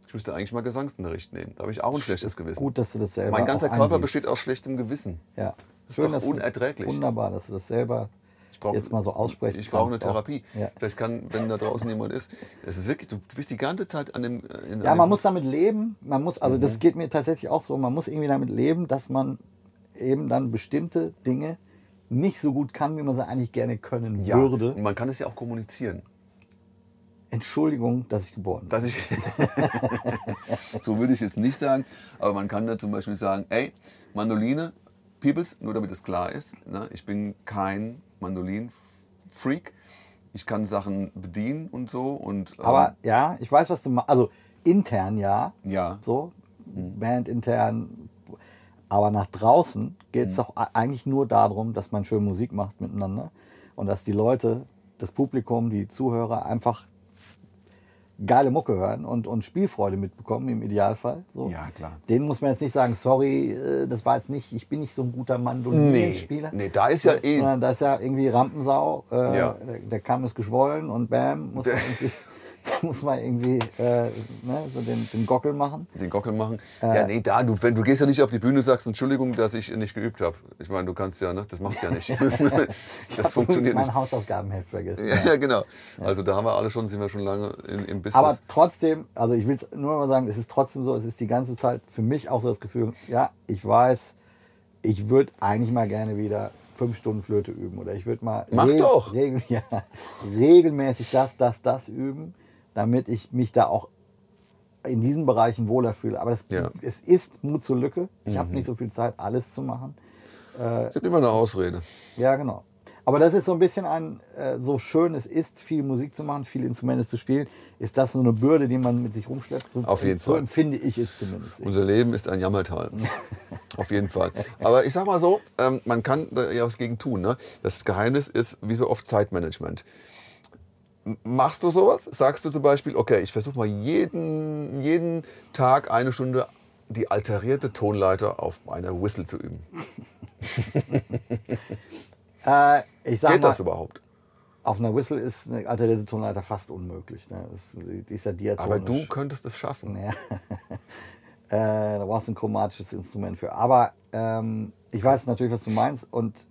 Ich müsste eigentlich mal Gesangsunterricht nehmen. Da habe ich auch ein schlechtes Gewissen. Gut, dass du das selber mein ganzer Körper besteht aus schlechtem Gewissen. Ja. Das ist doch dass du- unerträglich. Wunderbar, dass du das selber brauch- jetzt mal so aussprechen Ich brauche eine. Therapie. Ja. Vielleicht kann, wenn da draußen jemand ist, es ist wirklich, du bist die ganze Zeit an dem. äh, Ja, an man muss damit leben. Man muss, also Mhm. das geht mir tatsächlich auch so. Man muss irgendwie damit leben, dass man eben dann bestimmte Dinge nicht so gut kann, wie man sie eigentlich gerne können ja, würde. Und man kann es ja auch kommunizieren. Entschuldigung, dass ich geboren bin. Dass ich (laughs) so würde ich jetzt nicht sagen, aber man kann da zum Beispiel sagen, ey, Mandoline, Peoples, nur damit es klar ist, ne, ich bin kein Mandolin-Freak. Ich kann Sachen bedienen und so. Und, ähm, Aber ja, ich weiß, was du meinst. Also intern ja, ja, so, Mhm. Band intern. Aber nach draußen geht Mhm. es doch a- eigentlich nur darum, dass man schön Musik macht miteinander und dass die Leute, das Publikum, die Zuhörer einfach geile Mucke hören und, und Spielfreude mitbekommen im Idealfall. So. ja, klar. Denen muss man jetzt nicht sagen, sorry, äh, das war jetzt nicht, ich bin nicht so ein guter Nee, Mandolinenspieler. nee, da ist ja eh. Sondern da ist ja irgendwie Rampensau, äh, Ja. der, der Kamm ist geschwollen und bam, muss man (laughs) irgendwie, muss man irgendwie äh, ne, so den, den Gockel machen. Den Gockel machen. Äh. ja, nee, da, du, wenn, du gehst ja nicht auf die Bühne und sagst, Entschuldigung, dass ich nicht geübt habe. Ich meine, du kannst ja, ne? Das machst du ja nicht. (laughs) (laughs) das funktioniert mein nicht. Hausaufgabenheft vergessen. Ja, ja, genau. Also da haben wir alle schon, sind wir schon lange in, im Business. Aber trotzdem, also ich will es nur mal sagen, es ist trotzdem so, es ist die ganze Zeit für mich auch so das Gefühl, ja, ich weiß, ich würde eigentlich mal gerne wieder fünf Stunden Flöte üben oder ich würde mal Mach doch. Regel, (laughs) ja, regelmäßig das, das, das üben, damit ich mich da auch in diesen Bereichen wohler fühle. Aber es, Ja. Mhm. es ist Mut zur Lücke. Ich habe nicht so viel Zeit, alles zu machen. ich habe immer eine Ausrede. Ja, genau. Aber das ist so ein bisschen ein, äh, so schön es ist, viel Musik zu machen, viele Instrumente zu spielen, ist das so eine Bürde, die man mit sich rumschleppt. So, Auf jeden so Fall. empfinde ich es zumindest. Unser Leben ist ein Jammertal. (laughs) Auf jeden Fall. Aber ich sag mal so, ähm, man kann ja was gegen tun. Ne? Das Geheimnis ist, wie so oft, Zeitmanagement. Machst du sowas? Sagst du zum Beispiel, okay, ich versuche mal jeden, jeden Tag eine Stunde die alterierte Tonleiter auf einer Whistle zu üben. (laughs) Äh, Geht mal, das überhaupt? auf einer Whistle ist eine alterierte Tonleiter fast unmöglich. Ne? Das, die ist ja diatonisch. Aber du könntest es schaffen. Ja. (laughs) äh, da brauchst du ein chromatisches Instrument für. Aber ähm, ich weiß natürlich, was du meinst. Und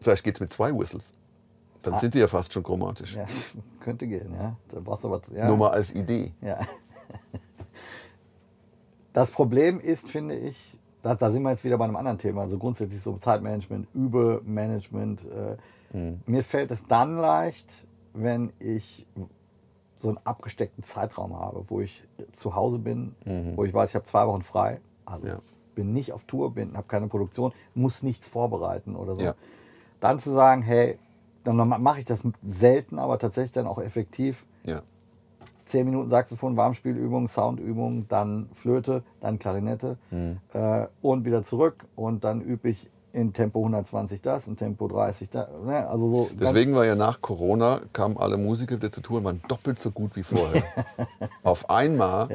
Vielleicht geht es mit zwei Whistles. Dann sind die ja fast schon chromatisch. Ah. ja, (laughs) könnte gehen, ja. Da brauchst du. Ja. Nur mal als Idee. Ja. (laughs) Das Problem ist, finde ich, da, da sind wir jetzt wieder bei einem anderen Thema, also grundsätzlich so Zeitmanagement, Übermanagement. Äh, Mir fällt es dann leicht, wenn ich so einen abgesteckten Zeitraum habe, wo ich zu Hause bin, wo ich weiß, ich habe zwei Wochen frei, also Ja. bin nicht auf Tour, bin, habe keine Produktion, muss nichts vorbereiten oder so. Ja. Dann zu sagen, hey, dann mache ich das selten, aber tatsächlich dann auch effektiv. Ja. 10 Minuten Saxophon, Warmspielübung, Soundübung, dann Flöte, dann Klarinette Mhm. äh, und wieder zurück. Und dann übe ich in Tempo 120 das, in Tempo 30 das. Ne? Also so Deswegen war ja nach Corona, kamen alle Musiker wieder zur Tour und waren doppelt so gut wie vorher. (laughs) Auf einmal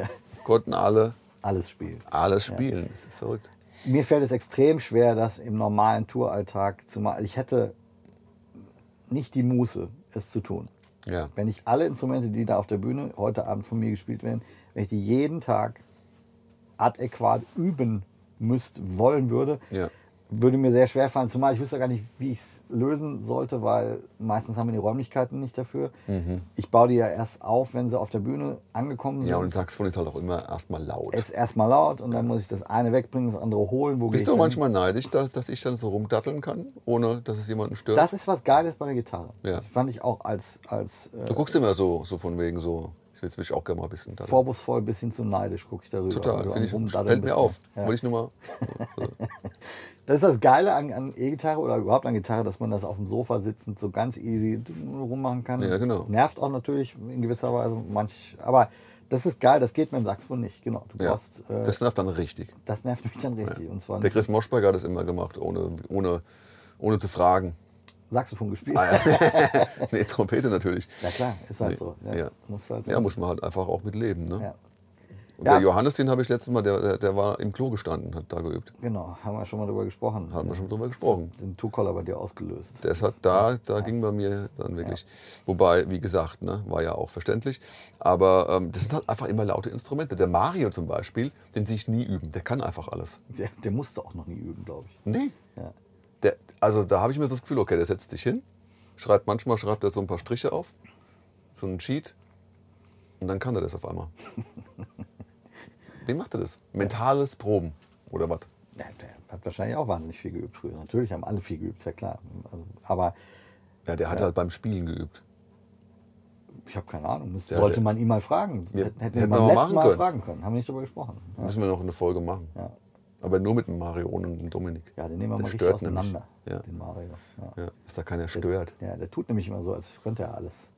konnten alle alles spielen. alles spielen. Das ist verrückt. Mir fällt es extrem schwer, das im normalen Touralltag zu machen. Ich hätte nicht die Muße, es zu tun. Ja. Wenn ich alle Instrumente, die da auf der Bühne heute Abend von mir gespielt werden, wenn ich die jeden Tag adäquat üben müsst, wollen würde, Ja. Würde mir sehr schwer fallen. Zumal ich wüsste gar nicht, wie ich es lösen sollte, weil meistens haben wir die Räumlichkeiten nicht dafür. Ich baue die ja erst auf, wenn sie auf der Bühne angekommen sind. Mhm. Ja, und Saxophon ist halt auch immer erstmal laut. es ist erstmal laut und dann muss ich das eine wegbringen, das andere holen. Wo Bist du manchmal neidisch, dass, dass ich dann so rumdatteln kann, ohne dass es jemanden stört? Das ist was Geiles bei der Gitarre. Ja. Das fand ich auch als, als äh, du guckst immer so, so von wegen so, jetzt will ich auch gerne mal ein bisschen daddeln. vorwurfsvoll bis hin zu neidisch gucke ich darüber. Total, finde ich, fällt mir bist. auf. Ja. Wollte ich nur mal. (laughs) Das ist das Geile an, an E-Gitarre oder überhaupt an Gitarre, dass man das auf dem Sofa sitzend so ganz easy rummachen kann. Ja, genau. Nervt auch natürlich in gewisser Weise manch, aber das ist geil, das geht mit dem Saxophon nicht. Genau, du Ja, brauchst, äh, das, das nervt dann richtig. nervt mich dann richtig. Und zwar Der Chris Moschberger hat das immer gemacht, ohne, ohne, ohne zu fragen. Saxophon gespielt. Ah, ja. (laughs) nee, Trompete natürlich. Ja klar, ist halt Nee, so. Ja, ja. Muss halt Ja, muss man halt einfach auch mit leben. Ne? Ja. Und der Johannes, den habe ich letztes Mal, der, der, war im Klo gestanden, hat da geübt. Genau, haben wir schon mal drüber gesprochen. Haben wir schon drüber gesprochen. Den Two-Collar bei dir ausgelöst. Das hat da, da ging bei mir dann wirklich. Wobei, wie gesagt, ne, war ja auch verständlich. Aber ähm, das sind halt einfach immer laute Instrumente. Der Mario zum Beispiel, den sehe ich nie üben. Der kann einfach alles. Der, der musste auch noch nie üben, glaube ich. Nee. Ja. Der, also da habe ich mir so das Gefühl, okay, der setzt sich hin, schreibt manchmal schreibt er so ein paar Striche auf, so einen Cheat, und dann kann er das auf einmal. (laughs) Wie macht er das? Mentales Proben oder was? Ja, der hat wahrscheinlich auch wahnsinnig viel geübt früher. Natürlich haben alle viel geübt, ist ja klar. Also, aber Ja, der hat halt beim Spielen geübt. ich habe keine Ahnung. Das Ja, sollte der- man ihn mal fragen. Ja, Hätten hätten wir wir mal Mal können. fragen können. Haben wir nicht darüber gesprochen. Ja. Müssen wir noch eine Folge machen. Ja. Aber nur mit dem Mario ohne den Dominik. Ja, den nehmen wir Der mal richtig stört auseinander, nämlich. den Mario. Ja. Ja, dass da keiner stört. Ja, der tut nämlich immer so, als könnte er alles.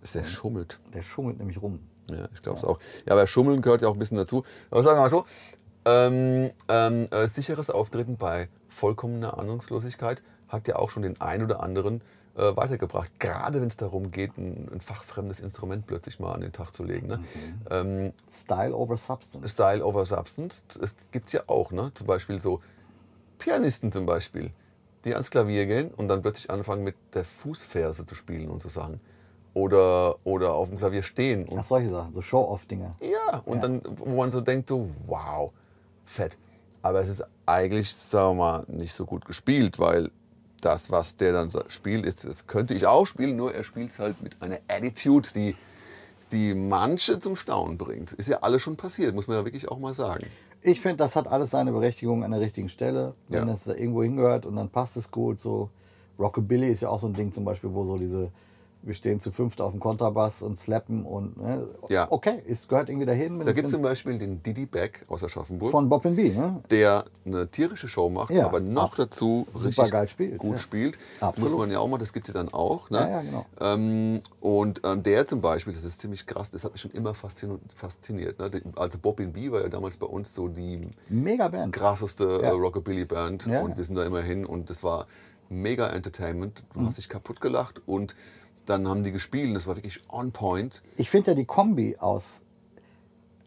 Dass der schummelt. Der schummelt nämlich rum. Ja, ich glaube es auch. Ja, aber Schummeln gehört ja auch ein bisschen dazu. Aber sagen wir mal so, ähm, ähm, äh, sicheres Auftreten bei vollkommener Ahnungslosigkeit hat ja auch schon den ein oder anderen äh, weitergebracht. Gerade wenn es darum geht, ein, ein fachfremdes Instrument plötzlich mal an den Tag zu legen. Ne? Ähm, Style over Substance. Style over Substance, das gibt es ja auch. Ne? Zum Beispiel so Pianisten zum Beispiel, die ans Klavier gehen und dann plötzlich anfangen mit der Fußferse zu spielen und so Sachen. Oder, oder auf dem Klavier stehen und Ach, solche Sachen, so Show-Off-Dinger. ja, und Ja. dann, wo man so denkt, so, wow, fett. Aber es ist eigentlich, sagen wir mal, nicht so gut gespielt, weil das, was der dann spielt, ist, das könnte ich auch spielen, nur er spielt es halt mit einer Attitude, die, die manche zum Staunen bringt. Ist ja alles schon passiert, muss man ja wirklich auch mal sagen. Ich finde, das hat alles seine Berechtigung an der richtigen Stelle. Wenn Ja. es da irgendwo hingehört und dann passt es gut. So Rockabilly ist ja auch so ein Ding zum Beispiel, wo so diese, wir stehen zu fünft auf dem Kontrabass und slappen und ne, Ja. okay, es gehört irgendwie dahin. Da gibt es zum Beispiel den Didi Beck aus Aschaffenburg, von Bob B, ne? der eine tierische Show macht, Ja, aber noch ab- dazu richtig geil spielt, gut ja. spielt. Absolut. Muss man ja auch mal, das gibt es ja dann auch. Ne? Ja, ja, genau. Ähm, und ähm, der zum Beispiel, das ist ziemlich krass, das hat mich schon immer fasziniert. fasziniert ne? Also Bob B war ja damals bei uns so die Mega Band. krasseste äh, Rockabilly-Band und wir sind da immer hin und das war mega Entertainment. Mhm. Du hast dich kaputt gelacht und dann haben die gespielt das war wirklich on point. Ich finde ja die Kombi aus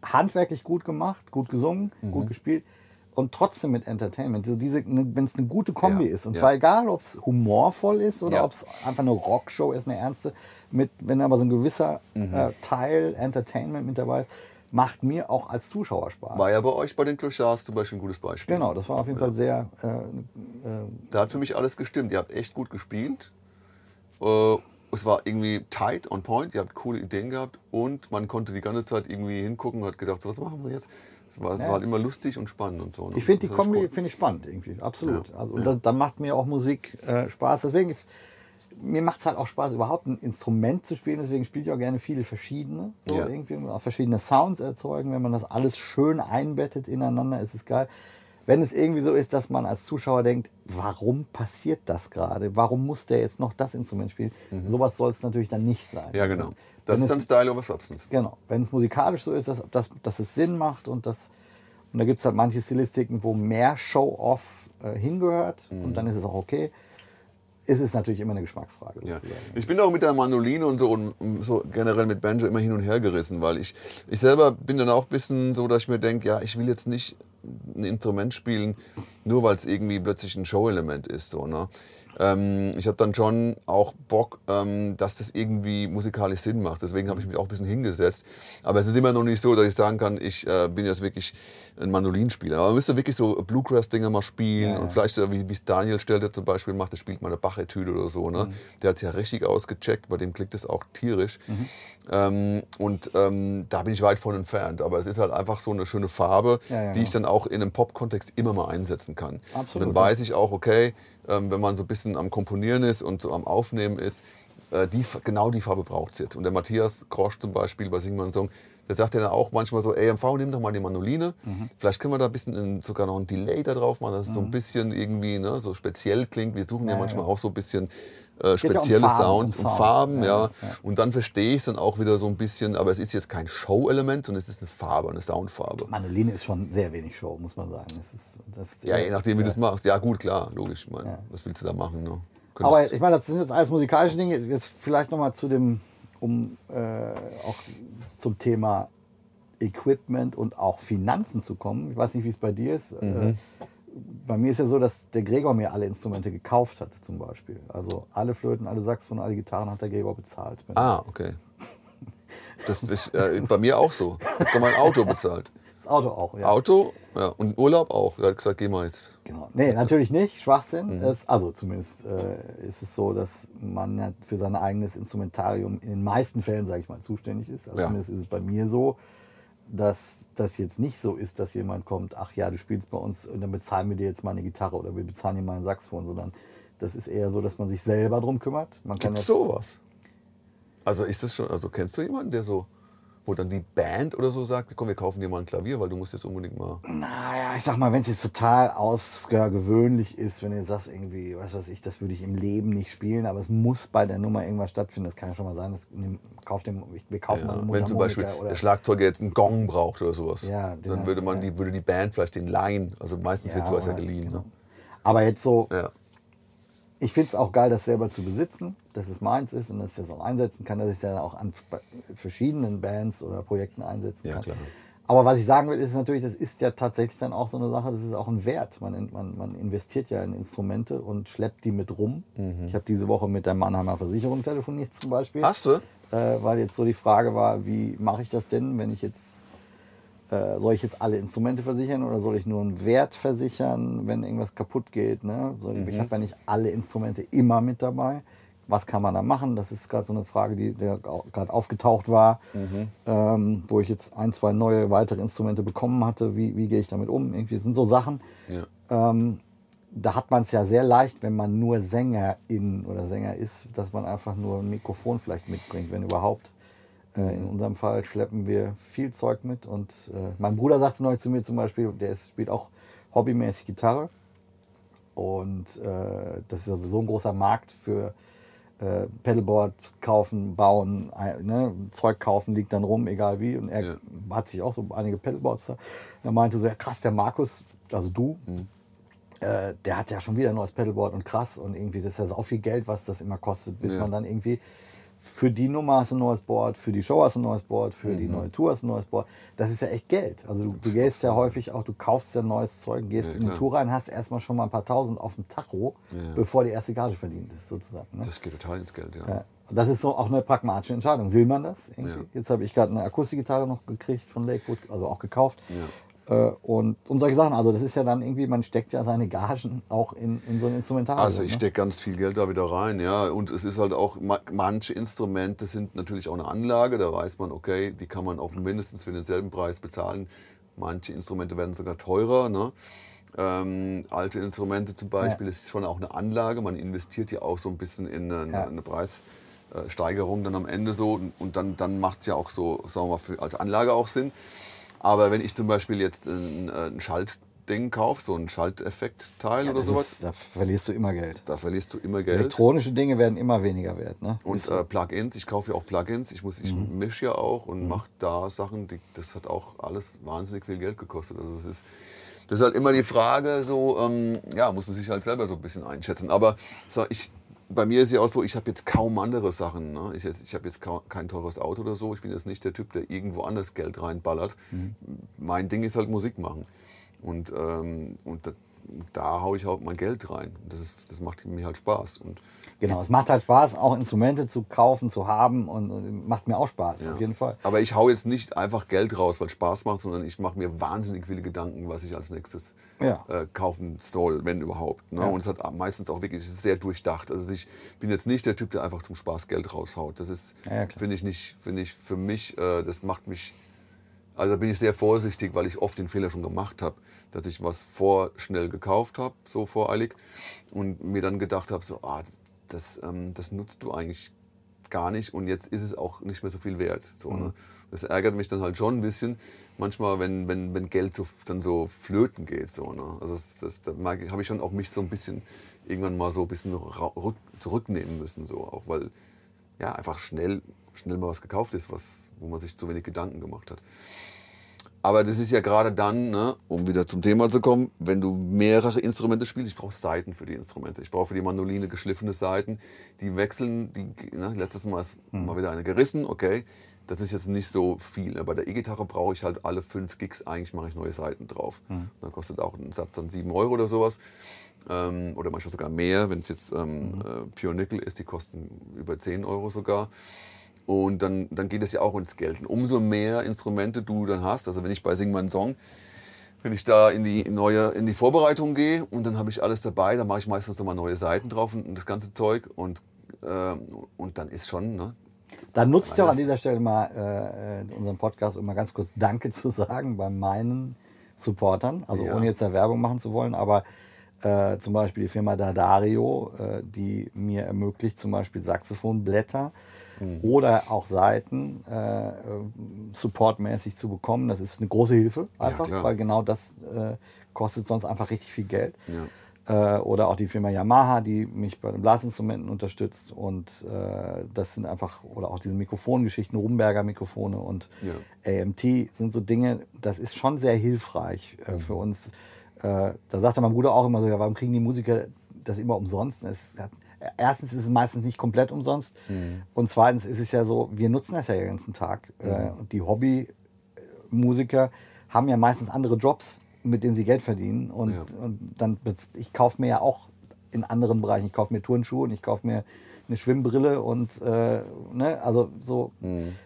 handwerklich gut gemacht, gut gesungen, Mhm. gut gespielt und trotzdem mit Entertainment. Also diese, wenn es eine gute Kombi Ja, ist, und ja. zwar egal, ob es humorvoll ist oder Ja. ob es einfach eine Rockshow ist, eine ernste, mit, wenn aber so ein gewisser Mhm. äh, Teil Entertainment mit dabei ist, macht mir auch als Zuschauer Spaß. War ja bei euch bei den Clochards zum Beispiel ein gutes Beispiel. Genau, das war auf jeden Fall sehr. Äh, äh, Da hat für mich alles gestimmt. Ihr habt echt gut gespielt. Es war irgendwie tight, on point. Ihr habt coole Ideen gehabt und man konnte die ganze Zeit irgendwie hingucken und hat gedacht, so, was machen sie jetzt? Es war, Ja. war halt immer lustig und spannend und so. ne? Ich finde die Kombi cool. finde ich spannend irgendwie, absolut. Ja, Also, und ja. dann, macht mir auch Musik äh, Spaß. Deswegen, f- mir macht es halt auch Spaß, überhaupt ein Instrument zu spielen. Deswegen spiele ich auch gerne viele verschiedene. So Ja. irgendwie, auch verschiedene Sounds erzeugen. Wenn man das alles schön einbettet ineinander, ist es geil. Wenn es irgendwie so ist, dass man als Zuschauer denkt, warum passiert das gerade? Warum muss der jetzt noch das Instrument spielen? Sowas soll es natürlich dann nicht sein. Mhm. Ja, genau. Also, Das wenn ist dann es- Style over Substance. Genau, wenn es musikalisch so ist, dass, dass, dass es Sinn macht und das und da gibt es halt manche Stilistiken, wo mehr Show-off äh, hingehört und dann ist es auch okay. Ist es natürlich immer eine Geschmacksfrage. Ja. Ich bin auch mit der Mandoline und so und so generell mit Banjo immer hin und her gerissen, weil ich, ich selber bin dann auch ein bisschen so, dass ich mir denke, ja, ich will jetzt nicht ein Instrument spielen, nur weil es irgendwie plötzlich ein Show-Element ist. So, ne? Ähm, ich habe dann schon auch Bock, ähm, dass das irgendwie musikalisch Sinn macht. Deswegen habe ich mich auch ein bisschen hingesetzt. Aber es ist immer noch nicht so, dass ich sagen kann, ich äh, bin jetzt wirklich ein Mandolinspieler. Aber man müsste wirklich so Bluegrass-Dinger mal spielen Ja, und vielleicht, äh, wie es Daniel Stelter zum Beispiel macht, der spielt mal eine Bach-Etüde oder so. Mhm. Ne? Der hat es ja richtig ausgecheckt, bei dem klingt es auch tierisch. Mhm. Ähm, und ähm, da bin ich weit von entfernt. Aber es ist halt einfach so eine schöne Farbe, Ja, ja, die ich dann auch in einem Pop-Kontext immer mal einsetzen kann. Absolut, und dann weiß ich auch, okay, ähm, wenn man so ein bisschen am Komponieren ist und so am Aufnehmen ist, äh, die, genau die Farbe braucht es jetzt. Und der Matthias Grosch zum Beispiel bei Sing mal einen Song, der sagt ja dann auch manchmal so, ey, MV, nimm doch mal die Mandoline. Mhm. Vielleicht können wir da ein bisschen in, sogar noch ein Delay da drauf machen, dass es so ein bisschen irgendwie ne, so speziell klingt. Wir suchen ja, Ja, manchmal ja. auch so ein bisschen äh, geht ja um spezielle Sounds und. Farben, Ja, ja. Und dann verstehe ich es dann auch wieder so ein bisschen, aber es ist jetzt kein Show-Element, sondern es ist eine Farbe, eine Soundfarbe. Mandoline ist schon sehr wenig Show, muss man sagen. Das ist, das Ja, je nachdem, wie du es machst. Ja, gut, klar, logisch. Ich meine, was willst du da machen? Ne? Aber ich meine, das sind jetzt alles musikalische Dinge. Jetzt vielleicht nochmal zu dem, um äh, auch zum Thema Equipment und auch Finanzen zu kommen. Ich weiß nicht, wie es bei dir ist. Äh, bei mir ist ja so, dass der Gregor mir alle Instrumente gekauft hat, zum Beispiel. Also alle Flöten, alle Saxophone, alle Gitarren hat der Gregor bezahlt. Ah, okay. Das ist äh, bei mir auch so. Jetzt kann mein Auto bezahlt. Das Auto auch, ja. Auto ja, und Urlaub auch. Er hat gesagt, geh mal jetzt. Genau. Nee, natürlich nicht. Schwachsinn. Es, also zumindest äh, ist es so, dass man ja für sein eigenes Instrumentarium in den meisten Fällen, sage ich mal, zuständig ist. Also Ja. zumindest ist es bei mir so, dass das jetzt nicht so ist, dass jemand kommt, ach ja, du spielst bei uns und dann bezahlen wir dir jetzt mal eine Gitarre oder wir bezahlen dir mal ein Saxophon, sondern das ist eher so, dass man sich selber drum kümmert. Man kann Gibt's sowas? Also ist das schon, also kennst du jemanden, der so, wo dann die Band oder so sagt, komm, wir kaufen dir mal ein Klavier, weil du musst jetzt unbedingt mal. Naja, ich sag mal, wenn es jetzt total außergewöhnlich ist, wenn du jetzt sagst, irgendwie, was weiß ich, das würde ich im Leben nicht spielen, aber es muss bei der Nummer irgendwas stattfinden. Das kann ja schon mal sein, dass nimm- kauft dem, wir kaufen mal Ja, wenn zum Beispiel der Schlagzeuger jetzt einen Gong braucht oder sowas, Ja, dann hat- würde man ja. die, würde die Band vielleicht den leihen. Also meistens wird sowas ja geliehen. genau. Ne? Aber jetzt so, Ja. ich finde es auch geil, das selber zu besitzen, dass es meins ist und dass ich das auch einsetzen kann, dass ich es ja auch an verschiedenen Bands oder Projekten einsetzen Ja, kann. klar. Aber was ich sagen will, ist natürlich, das ist ja tatsächlich dann auch so eine Sache, das ist auch ein Wert. Man, man, man investiert ja in Instrumente und schleppt die mit rum. Mhm. Ich habe diese Woche mit der Mannheimer Versicherung telefoniert zum Beispiel. Hast du? Äh, weil jetzt so die Frage war, wie mache ich das denn, wenn ich jetzt, äh, soll ich jetzt alle Instrumente versichern oder soll ich nur einen Wert versichern, wenn irgendwas kaputt geht? Ne? Ich habe ja nicht alle Instrumente immer mit dabei. Was kann man da machen? Das ist gerade so eine Frage, die gerade aufgetaucht war, ähm, wo ich jetzt ein, zwei neue weitere Instrumente bekommen hatte. Wie, wie gehe ich damit um? Irgendwie das sind so Sachen, Ja. ähm, da hat man es ja sehr leicht, wenn man nur Sängerin oder Sänger ist, dass man einfach nur ein Mikrofon vielleicht mitbringt, wenn überhaupt. Äh, in unserem Fall schleppen wir viel Zeug mit und äh, mein Bruder sagte neulich zu mir zum Beispiel, der ist, spielt auch hobbymäßig Gitarre und äh, das ist sowieso ein großer Markt für äh, Pedalboard kaufen, bauen, äh, ne, Zeug kaufen, liegt dann rum, egal wie. Und er Ja. hat sich auch so einige Pedalboards da. Er meinte so, ja krass, der Markus, also du, äh, der hat ja schon wieder ein neues Pedalboard und krass und irgendwie, das ist ja so viel Geld, was das immer kostet, bis Ja. man dann irgendwie für die Nummer hast du ein neues Board, für die Show hast du ein neues Board, für Mhm. die neue Tour hast du ein neues Board. Das ist ja echt Geld. Also du, du gehst ja häufig auch, du kaufst ja neues Zeug, gehst Ja, in die. Tour rein, hast erstmal schon mal ein paar Tausend auf dem Tacho, Ja. bevor die erste Gage verdient ist, sozusagen. Ne? Das geht total ins Geld, ja. Ja. Das ist so auch eine pragmatische Entscheidung. Will man das? Irgendwie? Jetzt habe ich gerade eine Akustikgitarre noch gekriegt von Lakewood, also auch gekauft. Ja. Äh, und, und solche Sachen. Also das ist ja dann irgendwie, man steckt ja seine Gagen auch in, in so ein Instrumentarium. Also ich ne? stecke ganz viel Geld da wieder rein, ja. Und es ist halt auch, ma- manche Instrumente sind natürlich auch eine Anlage, da weiß man, okay, die kann man auch mindestens für denselben Preis bezahlen. Manche Instrumente werden sogar teurer. Ne? Ähm, alte Instrumente zum Beispiel, das ist schon auch eine Anlage. Man investiert ja auch so ein bisschen in eine, Ja. eine Preissteigerung dann am Ende so. Und, und dann, dann macht es ja auch so, sagen wir mal, für, als Anlage auch Sinn. Aber wenn ich zum Beispiel jetzt ein, äh, ein Schaltding kaufe, so ein Schalteffektteil Ja, oder sowas, ist, da verlierst du immer Geld. da verlierst du immer Geld. Elektronische Dinge werden immer weniger wert. Ne? Und äh, Plugins, ich kaufe ja auch Plugins, ich, muss- ich Mhm. mische ja auch und mache da Sachen, die, das hat auch alles wahnsinnig viel Geld gekostet. Also es ist, das ist halt immer die Frage, so, ähm, ja, muss man sich halt selber so ein bisschen einschätzen. Aber so, ich, bei mir ist ja auch so, ich habe jetzt kaum andere Sachen. Ne? Ich, ich habe jetzt kein teures Auto oder so. Ich bin jetzt nicht der Typ, der irgendwo anders Geld reinballert. Mhm. Mein Ding ist halt Musik machen. Und, ähm, und da, haue ich halt mein Geld rein. Das, ist, das macht mir halt Spaß. Und Genau, es macht halt Spaß, auch Instrumente zu kaufen, zu haben und, und macht mir auch Spaß, Ja. auf jeden Fall. Aber ich hau jetzt nicht einfach Geld raus, weil es Spaß macht, sondern ich mache mir wahnsinnig viele Gedanken, was ich als nächstes Ja. äh, kaufen soll, wenn überhaupt. Ne? Ja. Und es hat meistens auch wirklich sehr durchdacht. Also ich bin jetzt nicht der Typ, der einfach zum Spaß Geld raushaut. Das ist, finde ich nicht, finde ich für mich, äh, das macht mich, also da bin ich sehr vorsichtig, weil ich oft den Fehler schon gemacht habe, dass ich was vorschnell gekauft habe, so voreilig, und mir dann gedacht habe, so, ah, das, ähm, das nutzt du eigentlich gar nicht und jetzt ist es auch nicht mehr so viel wert. So, Mhm. ne? Das ärgert mich dann halt schon ein bisschen, manchmal, wenn, wenn, wenn Geld so, dann so flöten geht. So, ne? Also das, das, da habe ich schon auch mich so ein bisschen irgendwann mal so ein bisschen zurücknehmen müssen, so auch weil ja einfach schnell, schnell mal was gekauft ist, was, wo man sich zu wenig Gedanken gemacht hat. Aber das ist ja gerade dann, ne, um wieder zum Thema zu kommen, wenn du mehrere Instrumente spielst, ich brauche Saiten für die Instrumente. Ich brauche für die Mandoline geschliffene Saiten. Die wechseln, die, ne, letztes Mal ist mal wieder eine gerissen, okay. Das ist jetzt nicht so viel. Bei der E-Gitarre brauche ich halt alle fünf Gigs, eigentlich mache ich neue Seiten drauf. Mhm. Dann kostet auch ein Satz dann 7 Euro oder sowas. Ähm, oder manchmal sogar mehr, wenn es jetzt ähm, Mhm. äh, Pure Nickel ist, die kosten über 10 Euro sogar. Und dann, dann geht es ja auch ins Geld. Und umso mehr Instrumente du dann hast, also wenn ich bei Sing meinen Song, wenn ich da in die neue, in die Vorbereitung gehe und dann habe ich alles dabei, dann mache ich meistens nochmal neue Seiten drauf und, und das ganze Zeug und, ähm, und dann ist schon, ne? Dann nutze ich doch an dieser Stelle mal äh, äh, unseren Podcast, um mal ganz kurz Danke (laughs) zu sagen bei meinen Supportern. Also Ja. ohne jetzt da Werbung machen zu wollen, aber äh, zum Beispiel die Firma Dadario, äh, die mir ermöglicht, zum Beispiel Saxophonblätter Mhm. oder auch Seiten äh, äh, supportmäßig zu bekommen. Das ist eine große Hilfe einfach, klar. weil genau das äh, kostet sonst einfach richtig viel Geld. Ja. Äh, oder auch die Firma Yamaha, die mich bei den Blasinstrumenten unterstützt. Und das sind einfach, oder auch diese Mikrofongeschichten, Rumberger Mikrofone und Ja. AMT sind so Dinge, das ist schon sehr hilfreich Mhm. für uns. Äh, da sagte mein Bruder auch immer so, ja, warum kriegen die Musiker das immer umsonst? Es hat, erstens ist es meistens nicht komplett umsonst. Mhm. Und zweitens ist es ja so, wir nutzen das ja den ganzen Tag. Äh, und die Hobby-Musiker haben ja meistens andere Jobs, mit denen sie Geld verdienen. Und, Ja. und dann, ich kaufe mir ja auch in anderen Bereichen, ich kaufe mir Turnschuhe und ich kaufe mir eine Schwimmbrille und äh, ne, also so,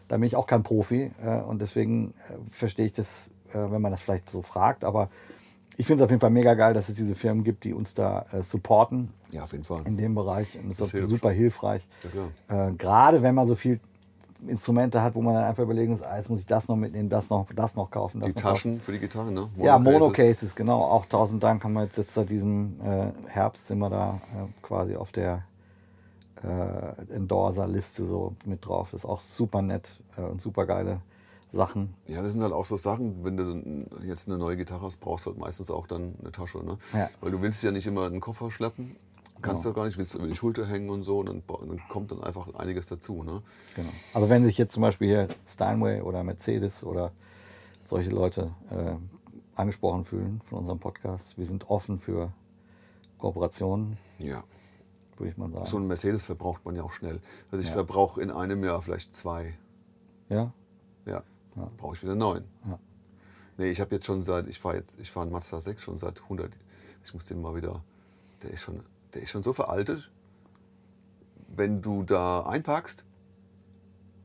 da bin ich auch kein Profi äh, und deswegen äh, verstehe ich das, äh, wenn man das vielleicht so fragt, aber ich finde es auf jeden Fall mega geil, dass es diese Firmen gibt, die uns da äh, supporten ja, auf jeden Fall. in dem Bereich und das, Das ist hilft. super hilfreich. Ja. Äh, Gerade wenn man so viel Instrumente hat, wo man dann einfach überlegen muss, ah, jetzt muss ich das noch mitnehmen, das noch, das noch kaufen, das Die noch kaufen. Taschen für die Gitarre, ne? Ja, Monocases. Genau. Auch tausend Dank haben wir jetzt, jetzt seit diesem äh, Herbst sind wir da äh, quasi auf der äh, Endorser-Liste so mit drauf. Das ist auch super nett äh, und super geile Sachen. Ja, das sind halt auch so Sachen, wenn du jetzt eine neue Gitarre hast, brauchst du halt meistens auch dann eine Tasche, ne? Ja. Weil du willst ja nicht immer einen Koffer schleppen, kannst Genau. du gar nicht, willst du über die Schulter hängen und so, und dann, dann kommt dann einfach einiges dazu, ne? Genau. Also wenn sich jetzt zum Beispiel hier Steinway oder Mercedes oder solche Leute äh, angesprochen fühlen von unserem Podcast, wir sind offen für Kooperationen, Ja. würde ich mal sagen. So einen Mercedes verbraucht man ja auch schnell. Also ich Ja. verbrauche in einem Jahr vielleicht zwei. ja? Ja. Ja. Brauche ich wieder neun. Ja. Nee, ich habe jetzt schon seit, ich fahre jetzt, ich fahre einen Mazda 6 schon seit 100. Ich muss den mal wieder, der ist schon, der ist schon so veraltet. Wenn du da einpackst,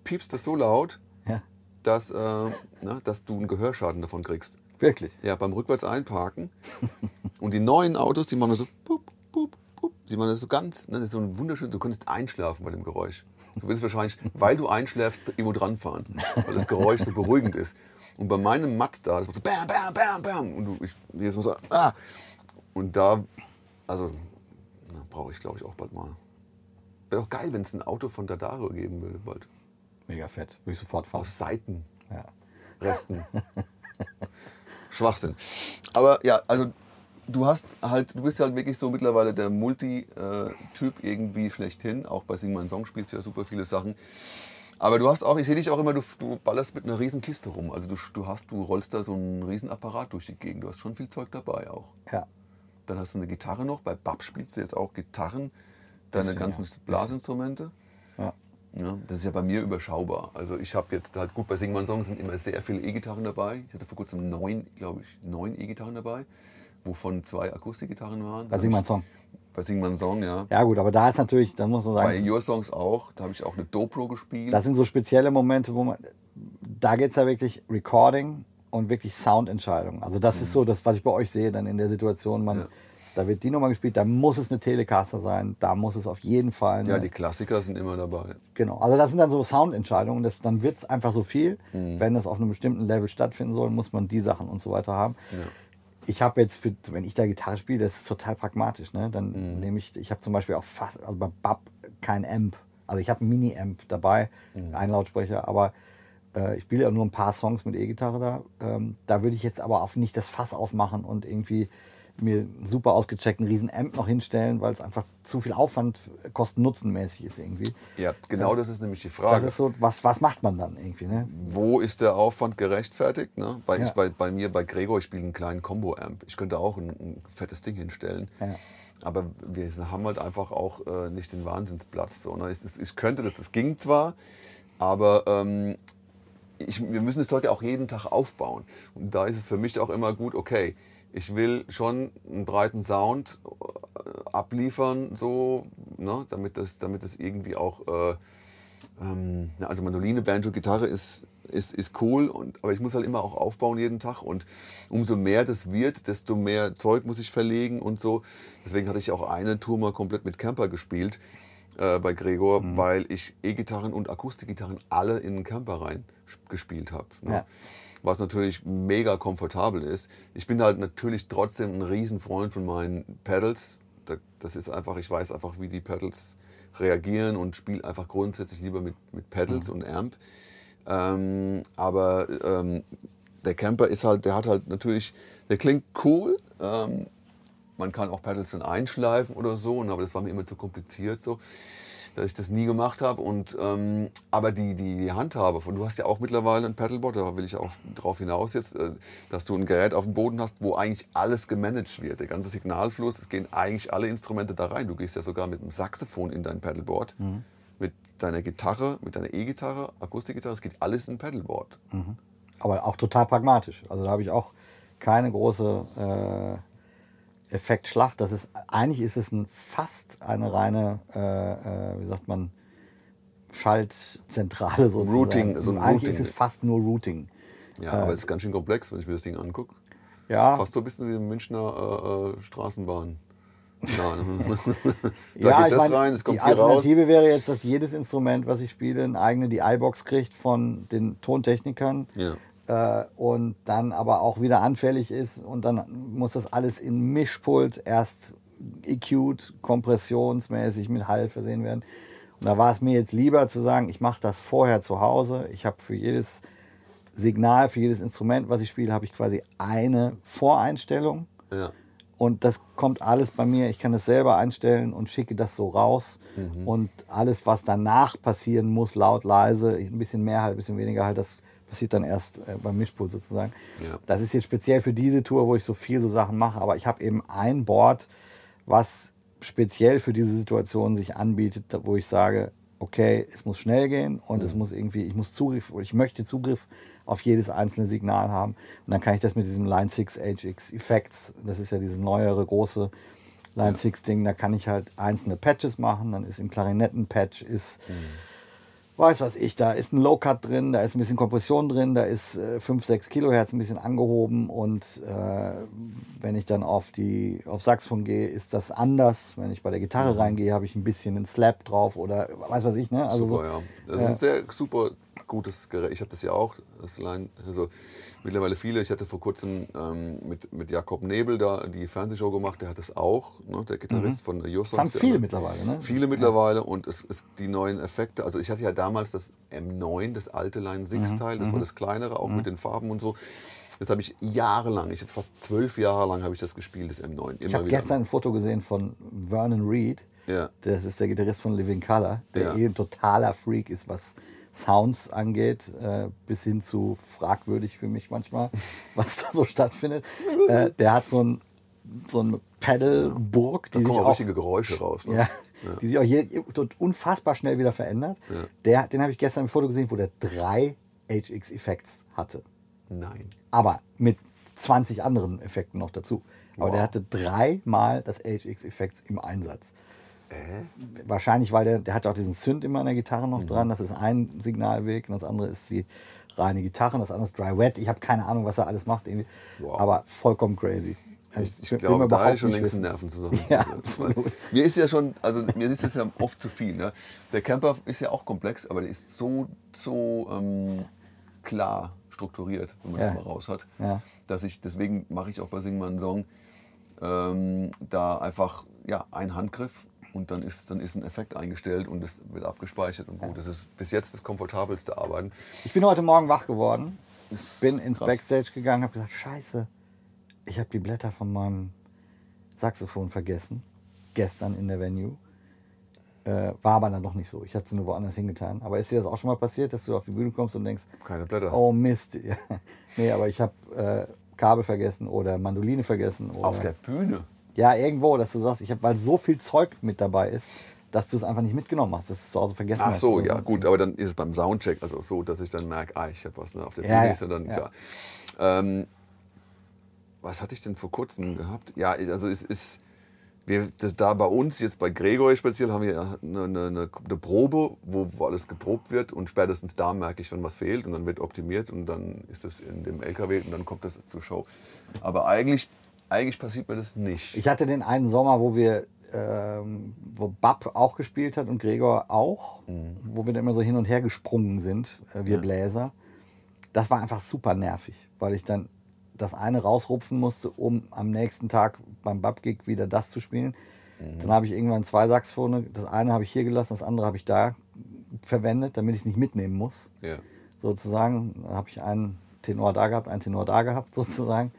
piepst das so laut, ja, dass, äh, (laughs) na, dass du einen Gehörschaden davon kriegst. wirklich. Ja, beim rückwärts einparken. (laughs) Und die neuen Autos, die machen so, pup, Die machen das so ganz, ne, das ist so ein wunderschön, du könntest einschlafen bei dem Geräusch. Du willst wahrscheinlich, weil du einschläfst, irgendwo dran fahren, weil das Geräusch so beruhigend ist. Und bei meinem Mazda, das macht so bam, bam, bam, bam. Und du, ich, jedes Mal so, ah. Und da, also, brauche ich glaube ich auch bald mal. Wäre doch geil, wenn es ein Auto von Dadaro geben würde bald. Mega fett. Würde ich sofort fahren. Aus Seiten. Ja. Resten. (laughs) Schwachsinn. Aber ja, also du hast halt, du bist halt wirklich so mittlerweile der Multi-Typ irgendwie schlechthin. Auch bei Sing My Song spielst du ja super viele Sachen. Aber du hast auch, ich sehe dich auch immer, du, du ballerst mit einer riesen Kiste rum. Also du, du hast, du rollst da so einen riesen Apparat durch die Gegend. Du hast schon viel Zeug dabei auch. ja. Dann hast du eine Gitarre noch. Bei Bab spielst du jetzt auch Gitarren, deine Bisschen, ganzen ja. Blasinstrumente. ja. Ja, das ist ja bei mir überschaubar. Also ich habe jetzt halt, gut, bei Sing My Song sind immer sehr viele E-Gitarren dabei. Ich hatte vor kurzem neun, glaube ich, neun E-Gitarren dabei, wovon zwei Akustikgitarren waren. Bei Sing Song. Bei Sing Song, ja. Ja gut, aber da ist natürlich, da muss man Bei sagen, Your Songs auch. Da habe ich auch eine Dobro gespielt. das sind so spezielle Momente, wo man, da geht es ja wirklich Recording und wirklich Soundentscheidungen. Also das ist so das, was ich bei euch sehe dann in der Situation, man, Ja. da wird die Nummer gespielt, da muss es eine Telecaster sein, da muss es auf jeden Fall eine, ja, die Klassiker sind immer dabei. Genau, also das sind dann so Soundentscheidungen, das, dann wird es einfach so viel. Mhm. Wenn das auf einem bestimmten Level stattfinden soll, muss man die Sachen und so weiter haben. Ja. Ich habe jetzt, für, wenn ich da Gitarre spiele, das ist total pragmatisch. Ne? Dann Mhm. nehme ich, ich habe zum Beispiel auch fast, also bei Bab kein Amp. Also ich habe einen Mini-Amp dabei, Mhm. einen Lautsprecher, aber äh, ich spiele ja nur ein paar Songs mit E-Gitarre da. Ähm, da würde ich jetzt aber auch nicht das Fass aufmachen und irgendwie mir einen super ausgecheckten riesen Amp noch hinstellen, weil es einfach zu viel Aufwand kosten-nutzen-mäßig ist irgendwie. Ja, genau das ist nämlich die Das Frage. ist so, was, was macht man dann irgendwie? Ne? Wo ist der Aufwand gerechtfertigt? Ne? Bei, Ja. ich, bei, bei mir, bei Gregor, ich spiele einen kleinen Combo-Amp. Ich könnte auch ein, ein fettes Ding hinstellen. Ja. Aber wir haben halt einfach auch äh, nicht den Wahnsinnsplatz. So, ne? ich, ich könnte das, das ging zwar, aber ähm, ich, wir müssen das Zeug ja auch jeden Tag aufbauen. Und da ist es für mich auch immer gut, okay, ich will schon einen breiten Sound äh, abliefern, so, ne, damit, das, damit das irgendwie auch, äh, ähm, also Mandoline, Banjo, Gitarre ist, ist, ist cool, und, aber ich muss halt immer auch aufbauen jeden Tag und umso mehr das wird, desto mehr Zeug muss ich verlegen und so. Deswegen hatte ich auch eine Tour mal komplett mit Camper gespielt äh, bei Gregor, mhm. weil ich E-Gitarren und Akustikgitarren alle in den Camper rein gespielt habe. Ne? Ja. Was natürlich mega komfortabel ist. Ich bin halt natürlich trotzdem ein Riesenfreund von meinen Pedals. Das ist einfach, ich weiß einfach, wie die Pedals reagieren und spiele einfach grundsätzlich lieber mit, mit Pedals mhm. und Amp. Ähm, aber ähm, der Camper ist halt, der hat halt natürlich, der klingt cool. Ähm, man kann auch Pedals dann einschleifen oder so, aber das war mir immer zu kompliziert so, dass ich das nie gemacht habe. Und, ähm, aber die, die, die Handhabe, von, du hast ja auch mittlerweile ein Pedalboard, da will ich auch drauf hinaus jetzt, äh, dass du ein Gerät auf dem Boden hast, wo eigentlich alles gemanagt wird. Der ganze Signalfluss, es gehen eigentlich alle Instrumente da rein. Du gehst ja sogar mit einem Saxophon in dein Pedalboard. Mhm mit deiner Gitarre, mit deiner E-Gitarre, Akustikgitarre, es geht alles in Pedalboard. Mhm. Aber auch total pragmatisch. Also da habe ich auch keine große äh, Effektschlacht. Das ist, eigentlich ist es ein, fast eine reine, äh, äh, wie sagt man, Schaltzentrale sozusagen. Routing, so ein eigentlich Routing. ist es fast nur Routing. Ja, aber äh, es ist ganz schön komplex, wenn ich mir das Ding angucke. Ja. fast so ein bisschen wie eine Münchner äh, äh, Straßenbahn. Ja, (laughs) da ja, geht das mein, rein, es kommt die hier Alternative raus. wäre jetzt, dass jedes Instrument, was ich spiele, eine eigene DI-Box kriegt von den Tontechnikern. Ja. Äh, und dann aber auch wieder anfällig ist. Und dann muss das alles in Mischpult erst EQ'd, kompressionsmäßig mit Hall versehen werden. Und da war es mir jetzt lieber zu sagen, ich mache das vorher zu Hause. Ich habe für jedes Signal, für jedes Instrument, was ich spiele, habe ich quasi eine Voreinstellung. Ja. Und das kommt alles bei mir. Ich kann es selber einstellen und schicke das so raus. Mhm. Und alles, was danach passieren muss, laut, leise, ein bisschen mehr halt, ein bisschen weniger halt, das passiert dann erst äh, beim Mischpult sozusagen. Ja. Das ist jetzt speziell für diese Tour, wo ich so viel so Sachen mache. Aber ich habe eben ein Board, was speziell für diese Situation sich anbietet, wo ich sage, okay, es muss schnell gehen und mhm. es muss irgendwie, ich muss Zugriff, oder ich möchte Zugriff auf jedes einzelne Signal haben. Und dann kann ich das mit diesem Line 6 HX Effects, das ist ja dieses neuere große Line 6 Ding, da kann ich halt einzelne Patches machen. Dann ist im Klarinetten-Patch ist mhm weiß was ich, da ist ein Low-Cut drin, da ist ein bisschen Kompression drin, da ist äh, 5, 6 Kilohertz ein bisschen angehoben und äh, wenn ich dann auf die auf Saxophon gehe, ist das anders. Wenn ich bei der Gitarre mhm. reingehe, habe ich ein bisschen einen Slap drauf oder weiß was ich, ne? Also super, so, ja. Das ist ein sehr super gutes Gerät. Ich habe das ja auch. Das Line, also mittlerweile viele. Ich hatte vor kurzem ähm, mit, mit Jakob Nebel da die Fernsehshow gemacht, der hat das auch, ne, der Gitarrist mhm. von Jussons. Haben viele mittlerweile, ne? Viele mittlerweile ja. und es, es, die neuen Effekte. Also ich hatte ja damals das M9, das alte Line 6 Teil, das mhm. war das kleinere, auch mhm. mit den Farben und so. Das habe ich jahrelang, ich habe fast zwölf Jahre lang habe ich das gespielt, das M9. Immer ich habe gestern ein Foto gesehen von Vernon Reed. Ja. Das ist der Gitarrist von Living Color, der ja. eh ein totaler Freak ist, was Sounds angeht, äh, bis hin zu fragwürdig für mich manchmal, (laughs) was da so stattfindet. Äh, der hat so ein so eine Pedalburg, die da sich auch, richtige Geräusche raus, ne? ja, ja. die sich auch hier unfassbar schnell wieder verändert. Ja. Der, den habe ich gestern im Foto gesehen, wo der drei HX Effects hatte. Nein. Aber mit 20 anderen Effekten noch dazu. Aber wow. der hatte dreimal das HX Effects im Einsatz. Äh? Wahrscheinlich, weil der, der hat auch diesen Synth immer an der Gitarre noch mhm. dran. Das ist ein Signalweg und das andere ist die reine Gitarre und das andere ist Dry Wet. Ich habe keine Ahnung, was er alles macht, irgendwie. Wow. aber vollkommen crazy. Ich, ich, glaube, da ist schon längst ein Nervenzusammenbruch. (laughs) Ja. Mir ist ja schon, also mir ist das ja oft zu viel. Ne? Der Camper ist ja auch komplex, aber der ist so, so ähm, klar strukturiert, wenn man ja. das mal raus hat, ja. dass ich, deswegen mache ich auch bei Sing mal einen Song, ähm, da einfach ja, ein Handgriff und dann ist, dann ist ein Effekt eingestellt und es wird abgespeichert und gut. Das ist bis jetzt das komfortabelste Arbeiten. Ich bin heute Morgen wach geworden, ist bin ins krass. Backstage gegangen, habe gesagt, scheiße, ich habe die Blätter von meinem Saxophon vergessen, gestern in der Venue. Äh, war aber dann noch nicht so. Ich hatte sie nur woanders hingetan. Aber ist dir das auch schon mal passiert, dass du auf die Bühne kommst und denkst, keine Blätter. Oh Mist. (laughs) nee, aber ich habe äh, Kabel vergessen oder Mandoline vergessen. Oder auf der Bühne? Ja, irgendwo, dass du sagst, ich habe, weil so viel Zeug mit dabei ist, dass du es einfach nicht mitgenommen hast, dass du es zu Hause vergessen Ach hast. so, oder ja, gut, aber dann ist es beim Soundcheck also so, dass ich dann merke, ah, ich habe was ne, auf der Ja, Playlist ja, und dann, ja. klar. Ähm, was hatte ich denn vor kurzem gehabt? Ja, also es ist, wir, das, da bei uns, jetzt bei Gregor speziell, haben wir eine, eine, eine, eine Probe, wo, wo alles geprobt wird und spätestens da merke ich, wenn was fehlt und dann wird optimiert und dann ist das in dem LKW und dann kommt das zur Show. Aber eigentlich, eigentlich passiert mir das nicht. Ich hatte den einen Sommer, wo wir, ähm, wo Bab auch gespielt hat und Gregor auch, wo wir dann immer so hin und her gesprungen sind, äh, wir Bläser. Das war einfach super nervig, weil ich dann das eine rausrupfen musste, um am nächsten Tag beim Bab-Gig wieder das zu spielen. Dann habe ich irgendwann zwei Saxophone. Das eine habe ich hier gelassen, das andere habe ich da verwendet, damit ich es nicht mitnehmen muss ja. sozusagen. Habe ich einen Tenor da gehabt, einen Tenor da gehabt, (laughs) sozusagen.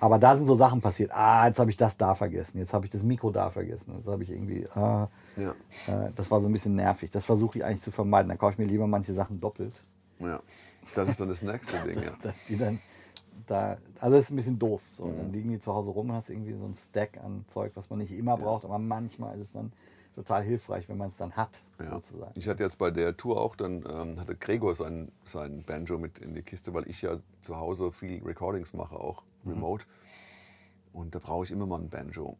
Aber da sind so Sachen passiert. Ah, jetzt habe ich das da vergessen. Jetzt habe ich das Mikro da vergessen. Jetzt habe ich irgendwie. Ah, Ja. äh, das war so ein bisschen nervig. Das versuche ich eigentlich zu vermeiden. Dann kaufe ich mir lieber manche Sachen doppelt. ja. Das ist dann das nächste (laughs) Ding, ja. Dass die dann da. Also, das ist ein bisschen doof. So, Dann liegen die zu Hause rum und hast irgendwie so ein Stack an Zeug, was man nicht immer braucht. Aber manchmal ist es dann total hilfreich, wenn man es dann hat, Ja. sozusagen. Ich hatte jetzt bei der Tour auch, dann ähm, hatte Gregor sein, sein Banjo mit in die Kiste, weil ich ja zu Hause viel Recordings mache, auch Mhm. remote. Und da brauche ich immer mal ein Banjo.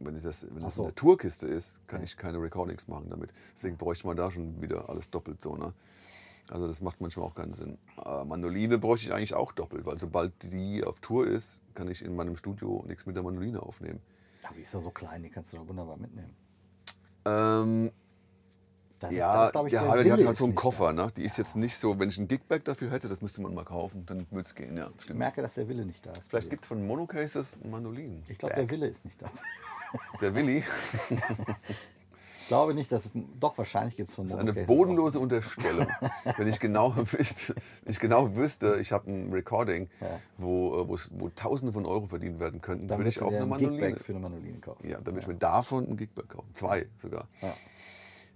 Wenn, ich das, wenn das so. in der Tourkiste ist, kann ich keine Recordings machen damit. Deswegen bräuchte man da schon wieder alles doppelt so. Ne? Also das macht manchmal auch keinen Sinn. Äh, Mandoline bräuchte ich eigentlich auch doppelt, weil sobald die auf Tour ist, kann ich in meinem Studio nichts mit der Mandoline aufnehmen. Aber die ist ja so klein, die kannst du doch wunderbar mitnehmen. Ähm, Das Ja, das, glaub ich, ja der aber die hat halt ist so einen Koffer, ne? Die ist jetzt nicht so, wenn ich ein Gigbag dafür hätte, das müsste man mal kaufen, dann würde es gehen, ja. Ich merke, dass der Wille nicht da ist. Vielleicht gibt es von Monocases ein Mandolin. Ich glaube, der Wille ist nicht da. Der Willi, (laughs) glaube nicht, dass. Doch, wahrscheinlich gibt es von das ist eine bodenlose Unterstellung. wenn, ich genau (laughs) wüsste, wenn ich genau wüsste, ich habe ein Recording, wo, äh, wo, wo Tausende von Euro verdient werden könnten, Dann würde ich auch eine ein Mandoline. Für eine Mandoline kaufen. Ja, dann würde ich mir davon ein Gigbag kaufen. Zwei sogar. Ja.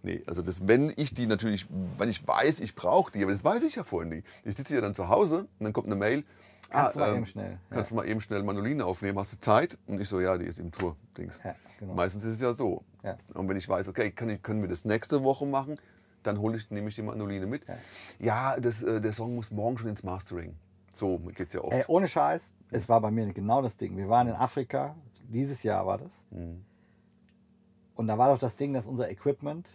Nee, also das, wenn ich die natürlich, wenn ich weiß, ich brauche die, aber das weiß ich ja vorhin nicht. Ich sitze ja dann zu Hause und dann kommt eine Mail. Kannst du mal ähm, eben schnell, ja. Kannst du mal eben schnell Mandoline aufnehmen, hast du Zeit? Und ich so, ja, die ist im Tour-Dings. Ja, genau. Meistens ist es ja so. Ja. Und wenn ich weiß, okay, kann können wir das nächste Woche machen, dann hole ich, nehme ich die Mandoline mit. Ja, das, äh, der Song muss morgen schon ins Mastering. So geht es ja oft. Ey, ohne Scheiß, es war bei mir genau das Ding. Wir waren in Afrika, dieses Jahr war das. Mhm. Und da war doch das Ding, dass unser Equipment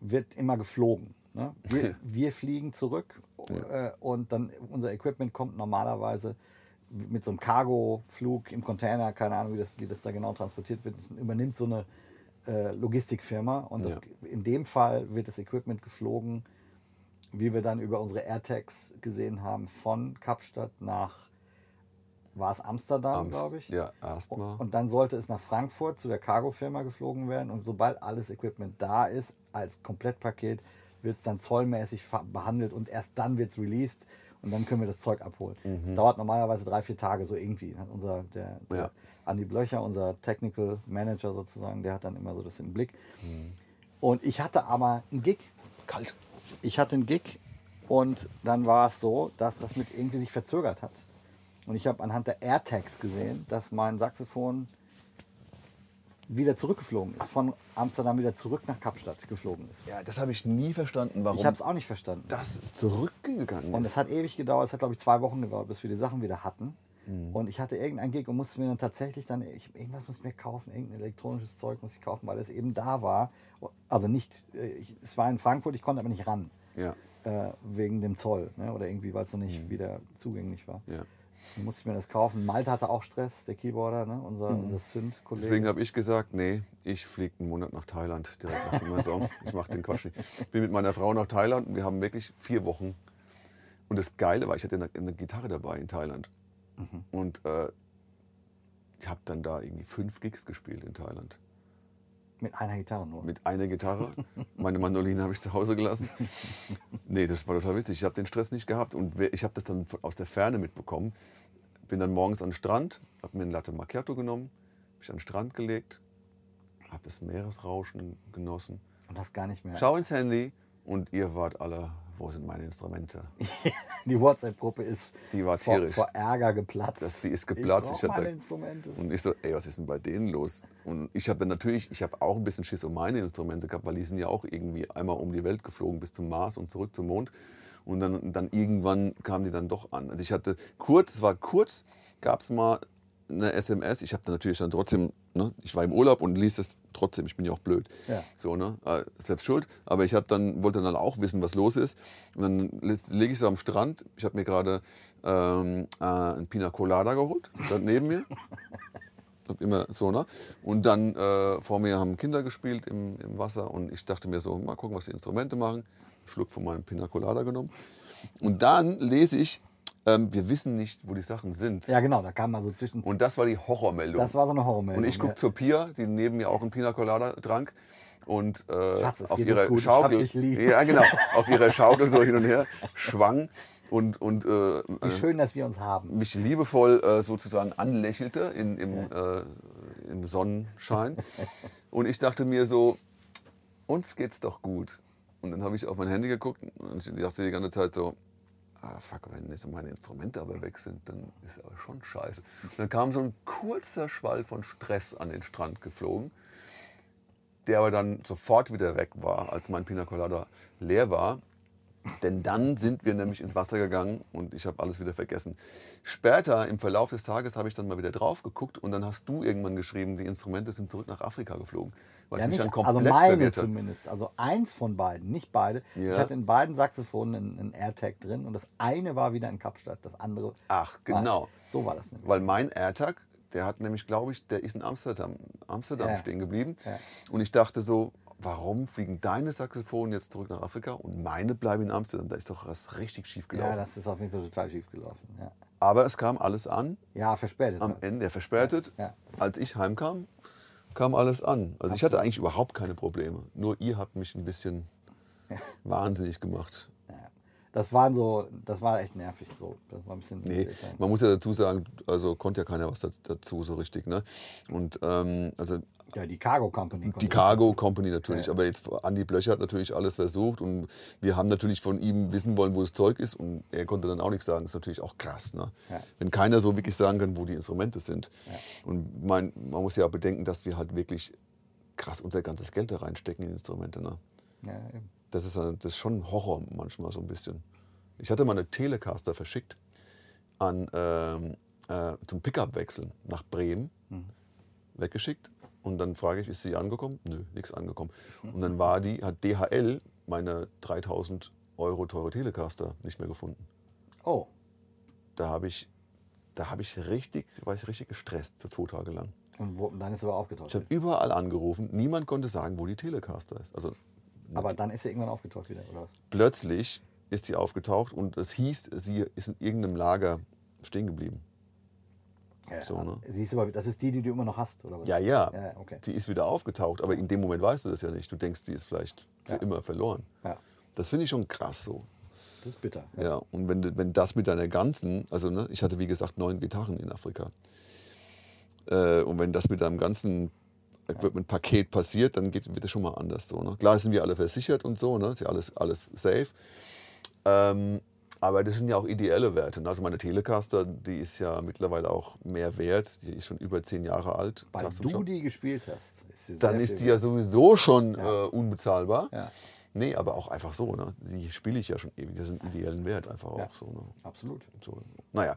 wird immer geflogen. Ne? Wir, wir fliegen zurück äh, und dann unser Equipment kommt normalerweise mit so einem Cargo-Flug im Container, keine Ahnung, wie das, wie das da genau transportiert wird, übernimmt so eine äh, Logistikfirma. Und das, in dem Fall wird das Equipment geflogen, wie wir dann über unsere AirTags gesehen haben, von Kapstadt nach, war es Amsterdam, Amst- glaube ich. Ja, erstmal. Und dann sollte es nach Frankfurt zu der Cargo-Firma geflogen werden. Und sobald alles Equipment da ist, als Komplettpaket, wird es dann zollmäßig behandelt und erst dann wird es released und dann können wir das Zeug abholen. Es dauert normalerweise drei, vier Tage, so irgendwie. Hat unser, der, der Ja. Andi Blöcher, unser Technical Manager sozusagen, der hat dann immer so das im Blick. Und ich hatte aber einen Gig. Kalt. Ich hatte einen Gig und dann war es so, dass das mit irgendwie sich verzögert hat. Und ich habe anhand der AirTags gesehen, dass mein Saxophon wieder zurückgeflogen ist. Von Amsterdam wieder zurück nach Kapstadt geflogen ist. Ja, das habe ich nie verstanden, warum Ich habe es auch nicht verstanden. das zurückgegangen Und ist. es hat ewig gedauert, es hat glaube ich zwei Wochen gedauert, bis wir die Sachen wieder hatten. Mhm. Und ich hatte irgendein Gig und musste mir dann tatsächlich dann, ich, irgendwas muss ich mir kaufen, irgendein elektronisches Zeug muss ich kaufen, weil es eben da war. Also nicht, äh, ich, es war in Frankfurt, ich konnte aber nicht ran. Ja, Äh, wegen dem Zoll ne? oder irgendwie, weil es noch nicht wieder zugänglich war. Mhm. ja. Dann musste ich mir das kaufen. Malte hatte auch Stress, der Keyboarder, ne? unser, unser Synth-Kollege. Mhm. Deswegen habe ich gesagt, nee, ich fliege einen Monat nach Thailand direkt nach Song. Ich mache den Quatsch nicht. Ich bin mit meiner Frau nach Thailand und wir haben wirklich vier Wochen. Und das Geile war, ich hatte eine, eine Gitarre dabei in Thailand. Und äh, ich habe dann da irgendwie fünf Gigs gespielt in Thailand. Mit einer Gitarre nur. Mit einer Gitarre. (laughs) Meine Mandoline habe ich zu Hause gelassen. Nee, das war total witzig. Ich habe den Stress nicht gehabt. Und ich habe das dann aus der Ferne mitbekommen. Bin dann morgens an den Strand, habe mir ein Latte Macchiato genommen, mich an den Strand gelegt, habe das Meeresrauschen genossen. Und das gar nicht mehr. Schau ins Handy und ihr wart alle wo sind meine Instrumente? (laughs) Die WhatsApp-Gruppe ist Die war vor, tierisch. vor Ärger geplatzt. Das, die ist geplatzt. Ich Ich hatte- meine Instrumente. Und ich so, ey, was ist denn bei denen los? Und ich habe natürlich, ich habe auch ein bisschen Schiss um meine Instrumente gehabt, weil die sind ja auch irgendwie einmal um die Welt geflogen bis zum Mars und zurück zum Mond. Und dann, dann irgendwann kamen die dann doch an. Also ich hatte kurz, es war kurz, gab es mal eine SMS. Ich habe natürlich dann trotzdem, ne, ich war im Urlaub und ließ es trotzdem, ich bin ja auch blöd. Ja. So, ne? äh, Selbst schuld. Aber ich dann, wollte dann auch wissen, was los ist. Und dann lege ich so am Strand. Ich habe mir gerade ähm, äh, ein Pina Colada geholt, stand neben mir. (laughs) Hab immer so, ne? Und dann äh, vor mir haben Kinder gespielt im, im Wasser und ich dachte mir so, mal gucken, was die Instrumente machen. Schluck von meinem Pina Colada genommen. Und dann lese ich, ähm, wir wissen nicht, wo die Sachen sind. Ja, genau, da kam mal so zwischen. Und das war die Horrormeldung. das war so eine Horrormeldung. Und ich gucke ja. zur Pia, die neben mir auch einen Pina Colada trank. Und äh, Schatz, auf ihrer gut, Schaukel, ja genau, (laughs) auf ihrer Schaukel so hin und her schwang und, und äh, Wie schön, dass wir uns haben. mich liebevoll äh, sozusagen anlächelte in, im, äh, im Sonnenschein. Und ich dachte mir so, uns geht's doch gut. Und dann habe ich auf mein Handy geguckt und ich dachte die ganze Zeit so, ah, fuck, wenn jetzt meine Instrumente aber weg sind, dann ist aber schon scheiße. Und dann kam so ein kurzer Schwall von Stress an den Strand geflogen, der aber dann sofort wieder weg war, als mein Pina Colada leer war. Denn dann sind wir nämlich ins Wasser gegangen und ich habe alles wieder vergessen. Später im Verlauf des Tages habe ich dann mal wieder drauf geguckt und dann hast du irgendwann geschrieben, die Instrumente sind zurück nach Afrika geflogen. Was Ja, mich nicht, dann komplett also meine zumindest. Also eins von beiden, nicht beide. Ja. Ich hatte in beiden Saxophonen einen, einen AirTag drin und das eine war wieder in Kapstadt, das andere. Ach, war- genau. So war das nämlich. Weil mein AirTag, der hat nämlich, glaube ich, der ist in Amsterdam, Amsterdam Ja. stehen geblieben. Ja. Und ich dachte so, warum fliegen deine Saxophonen jetzt zurück nach Afrika und meine bleiben in Amsterdam? Da ist doch was richtig schief Ja, gelaufen. das ist auf jeden Fall total schief gelaufen. Ja, Aber es kam alles an. ja verspätet. am halt. Ende verspätet. Ja. Als ich heimkam, kam alles an. Also ich hatte eigentlich überhaupt keine Probleme. Nur ihr habt mich ein bisschen wahnsinnig gemacht. Das waren so, das war echt nervig so. Das war ein bisschen. Nee, man muss ja dazu sagen, also konnte ja keiner was da- dazu so richtig. Ne? Und ähm, also Ja, die Cargo Company. die Cargo Company natürlich, Ja. aber jetzt Andi Blöcher hat natürlich alles versucht und wir haben natürlich von ihm wissen wollen, wo das Zeug ist und er konnte dann auch nichts sagen. Das ist natürlich auch krass, ne? Ja. wenn keiner so wirklich sagen kann, wo die Instrumente sind. Und mein, man muss ja auch bedenken, dass wir halt wirklich krass unser ganzes Geld da reinstecken in Instrumente. Ne? Ja, eben. Das, ist, äh, das ist schon ein Horror manchmal so ein bisschen. Ich hatte mal eine Telecaster verschickt an, ähm, äh, zum Pickup wechseln nach Bremen, weggeschickt. Und dann frage ich, ist sie angekommen? Nö, nichts angekommen. Und dann war die, hat DHL meine 3000 Euro teure Telecaster nicht mehr gefunden. Oh, Da habe ich, da habe ich richtig, war ich richtig gestresst für zwei Tage lang. und wo, dann ist er aber aufgetaucht. Ich habe überall angerufen, niemand konnte sagen, wo die Telecaster ist. Also Aber dann ist er irgendwann aufgetaucht wieder, oder was? plötzlich ist sie aufgetaucht und es hieß, sie ist in irgendeinem Lager stehen geblieben. Ja, So, ne? Siehst du, aber das ist die, die du immer noch hast, oder was? Ja, ja, Ja, okay. sie ist wieder aufgetaucht, aber in dem Moment weißt du das ja nicht. Du denkst, sie ist vielleicht für Ja. immer verloren. Ja, Das finde ich schon krass so. das ist bitter. Ja, und wenn, wenn das mit deiner ganzen, also ne, ich hatte wie gesagt neun Gitarren in Afrika. Äh, und wenn das mit deinem ganzen Equipment-Paket passiert, dann geht, wird das schon mal anders. So, ne? Klar sind wir alle versichert und so, ne? ist ja alles, alles safe. Ähm, aber das sind ja auch ideelle Werte. Ne? Also meine Telecaster, die ist ja mittlerweile auch mehr wert. Die ist schon über zehn Jahre alt. Weil Custom du Shop. die gespielt hast. Ist Dann ist die ja sowieso schon äh, unbezahlbar. Ja. Nee, aber auch einfach so. Ne? Die spiele ich ja schon ewig. Das ist einen ideellen Wert einfach Ja. auch so. Ne? Absolut. So, naja,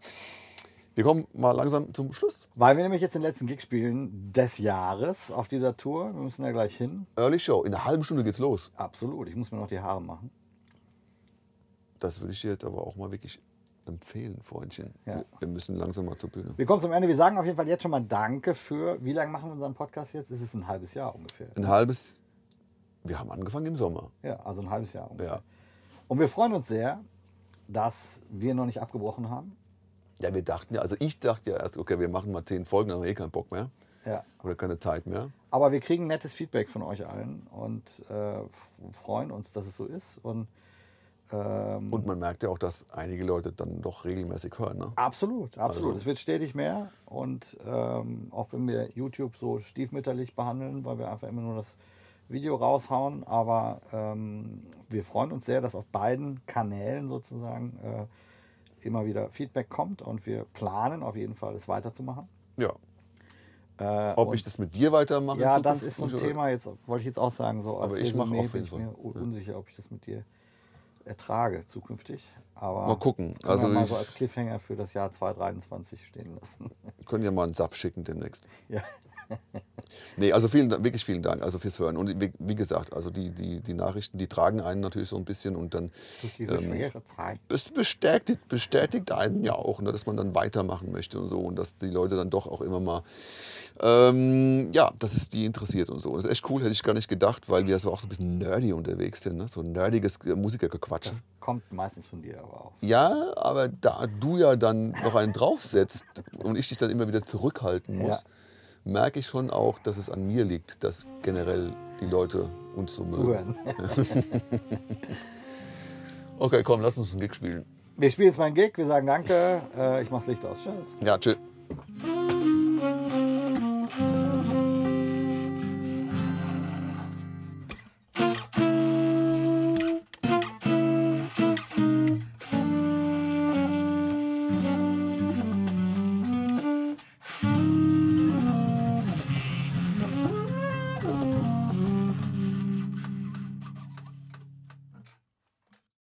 wir kommen mal langsam zum Schluss. Weil wir nämlich jetzt den letzten Gig spielen des Jahres auf dieser Tour. Wir müssen da gleich hin. Early Show, in einer halben Stunde geht's los. Absolut. Ich muss mir noch die Haare machen. Das würde ich dir jetzt aber auch mal wirklich empfehlen, Freundchen. Ja. Wir- Wir müssen langsam mal zur Bühne. Wir kommen zum Ende. Wir sagen auf jeden Fall jetzt schon mal Danke für. Wie lange machen wir unseren Podcast jetzt? Es ist ein halbes Jahr ungefähr. Ein halbes, wir haben angefangen im Sommer. Ja, also ein halbes Jahr ungefähr. Ja. Und wir freuen uns sehr, dass wir noch nicht abgebrochen haben. Ja, wir dachten ja, also ich dachte ja erst, okay, wir machen mal zehn Folgen, dann haben wir eh keinen Bock mehr. Ja. Oder keine Zeit mehr. Aber wir kriegen nettes Feedback von euch allen und äh, freuen uns, dass es so ist. Und ähm, Und man merkt ja auch, dass einige Leute dann doch regelmäßig hören. Ne? absolut, absolut. Also- Es wird stetig mehr. Und ähm, auch wenn wir YouTube so stiefmütterlich behandeln, weil wir einfach immer nur das Video raushauen, aber ähm, wir freuen uns sehr, dass auf beiden Kanälen sozusagen äh, immer wieder Feedback kommt und wir planen auf jeden Fall, es weiterzumachen. Ja. Äh, Ob ich das mit dir weitermache? Ja, das ist so ein ich- Thema, jetzt wollte ich jetzt auch sagen, so als Aber ich mache auf bin jeden ich mir Fall. un- unsicher, ob ich das mit dir ertrage zukünftig. Aber Mal gucken. Also mal ich- so als Cliffhanger für das Jahr 2023 stehen lassen. (laughs) Können ja mal einen Sub schicken demnächst. ja. (laughs) Nee, also vielen, wirklich vielen Dank also fürs Hören. Und wie, wie gesagt, also die, die, die Nachrichten, die tragen einen natürlich so ein bisschen und dann Durch diese Ähm, schwere Zeit. es bestätigt, bestätigt einen ja auch, ne, dass man dann weitermachen möchte und so und dass die Leute dann doch auch immer mal, ähm, ja, dass es die interessiert und so. Das ist echt cool, hätte ich gar nicht gedacht, weil wir so auch so ein bisschen nerdy unterwegs sind, ne? so nerdiges Musikergequatsch. Das kommt meistens von dir aber auch. Ja, aber da du ja dann noch einen draufsetzt und ich dich dann immer wieder zurückhalten muss, merke ich schon auch, dass es an mir liegt, dass generell die Leute uns so mögen. Zuhören. (laughs) Okay, komm, lass uns einen Gig spielen. Wir spielen jetzt mal einen Gig, wir sagen Danke, äh, ich mach's Licht aus. Tschüss. Ja, tschüss.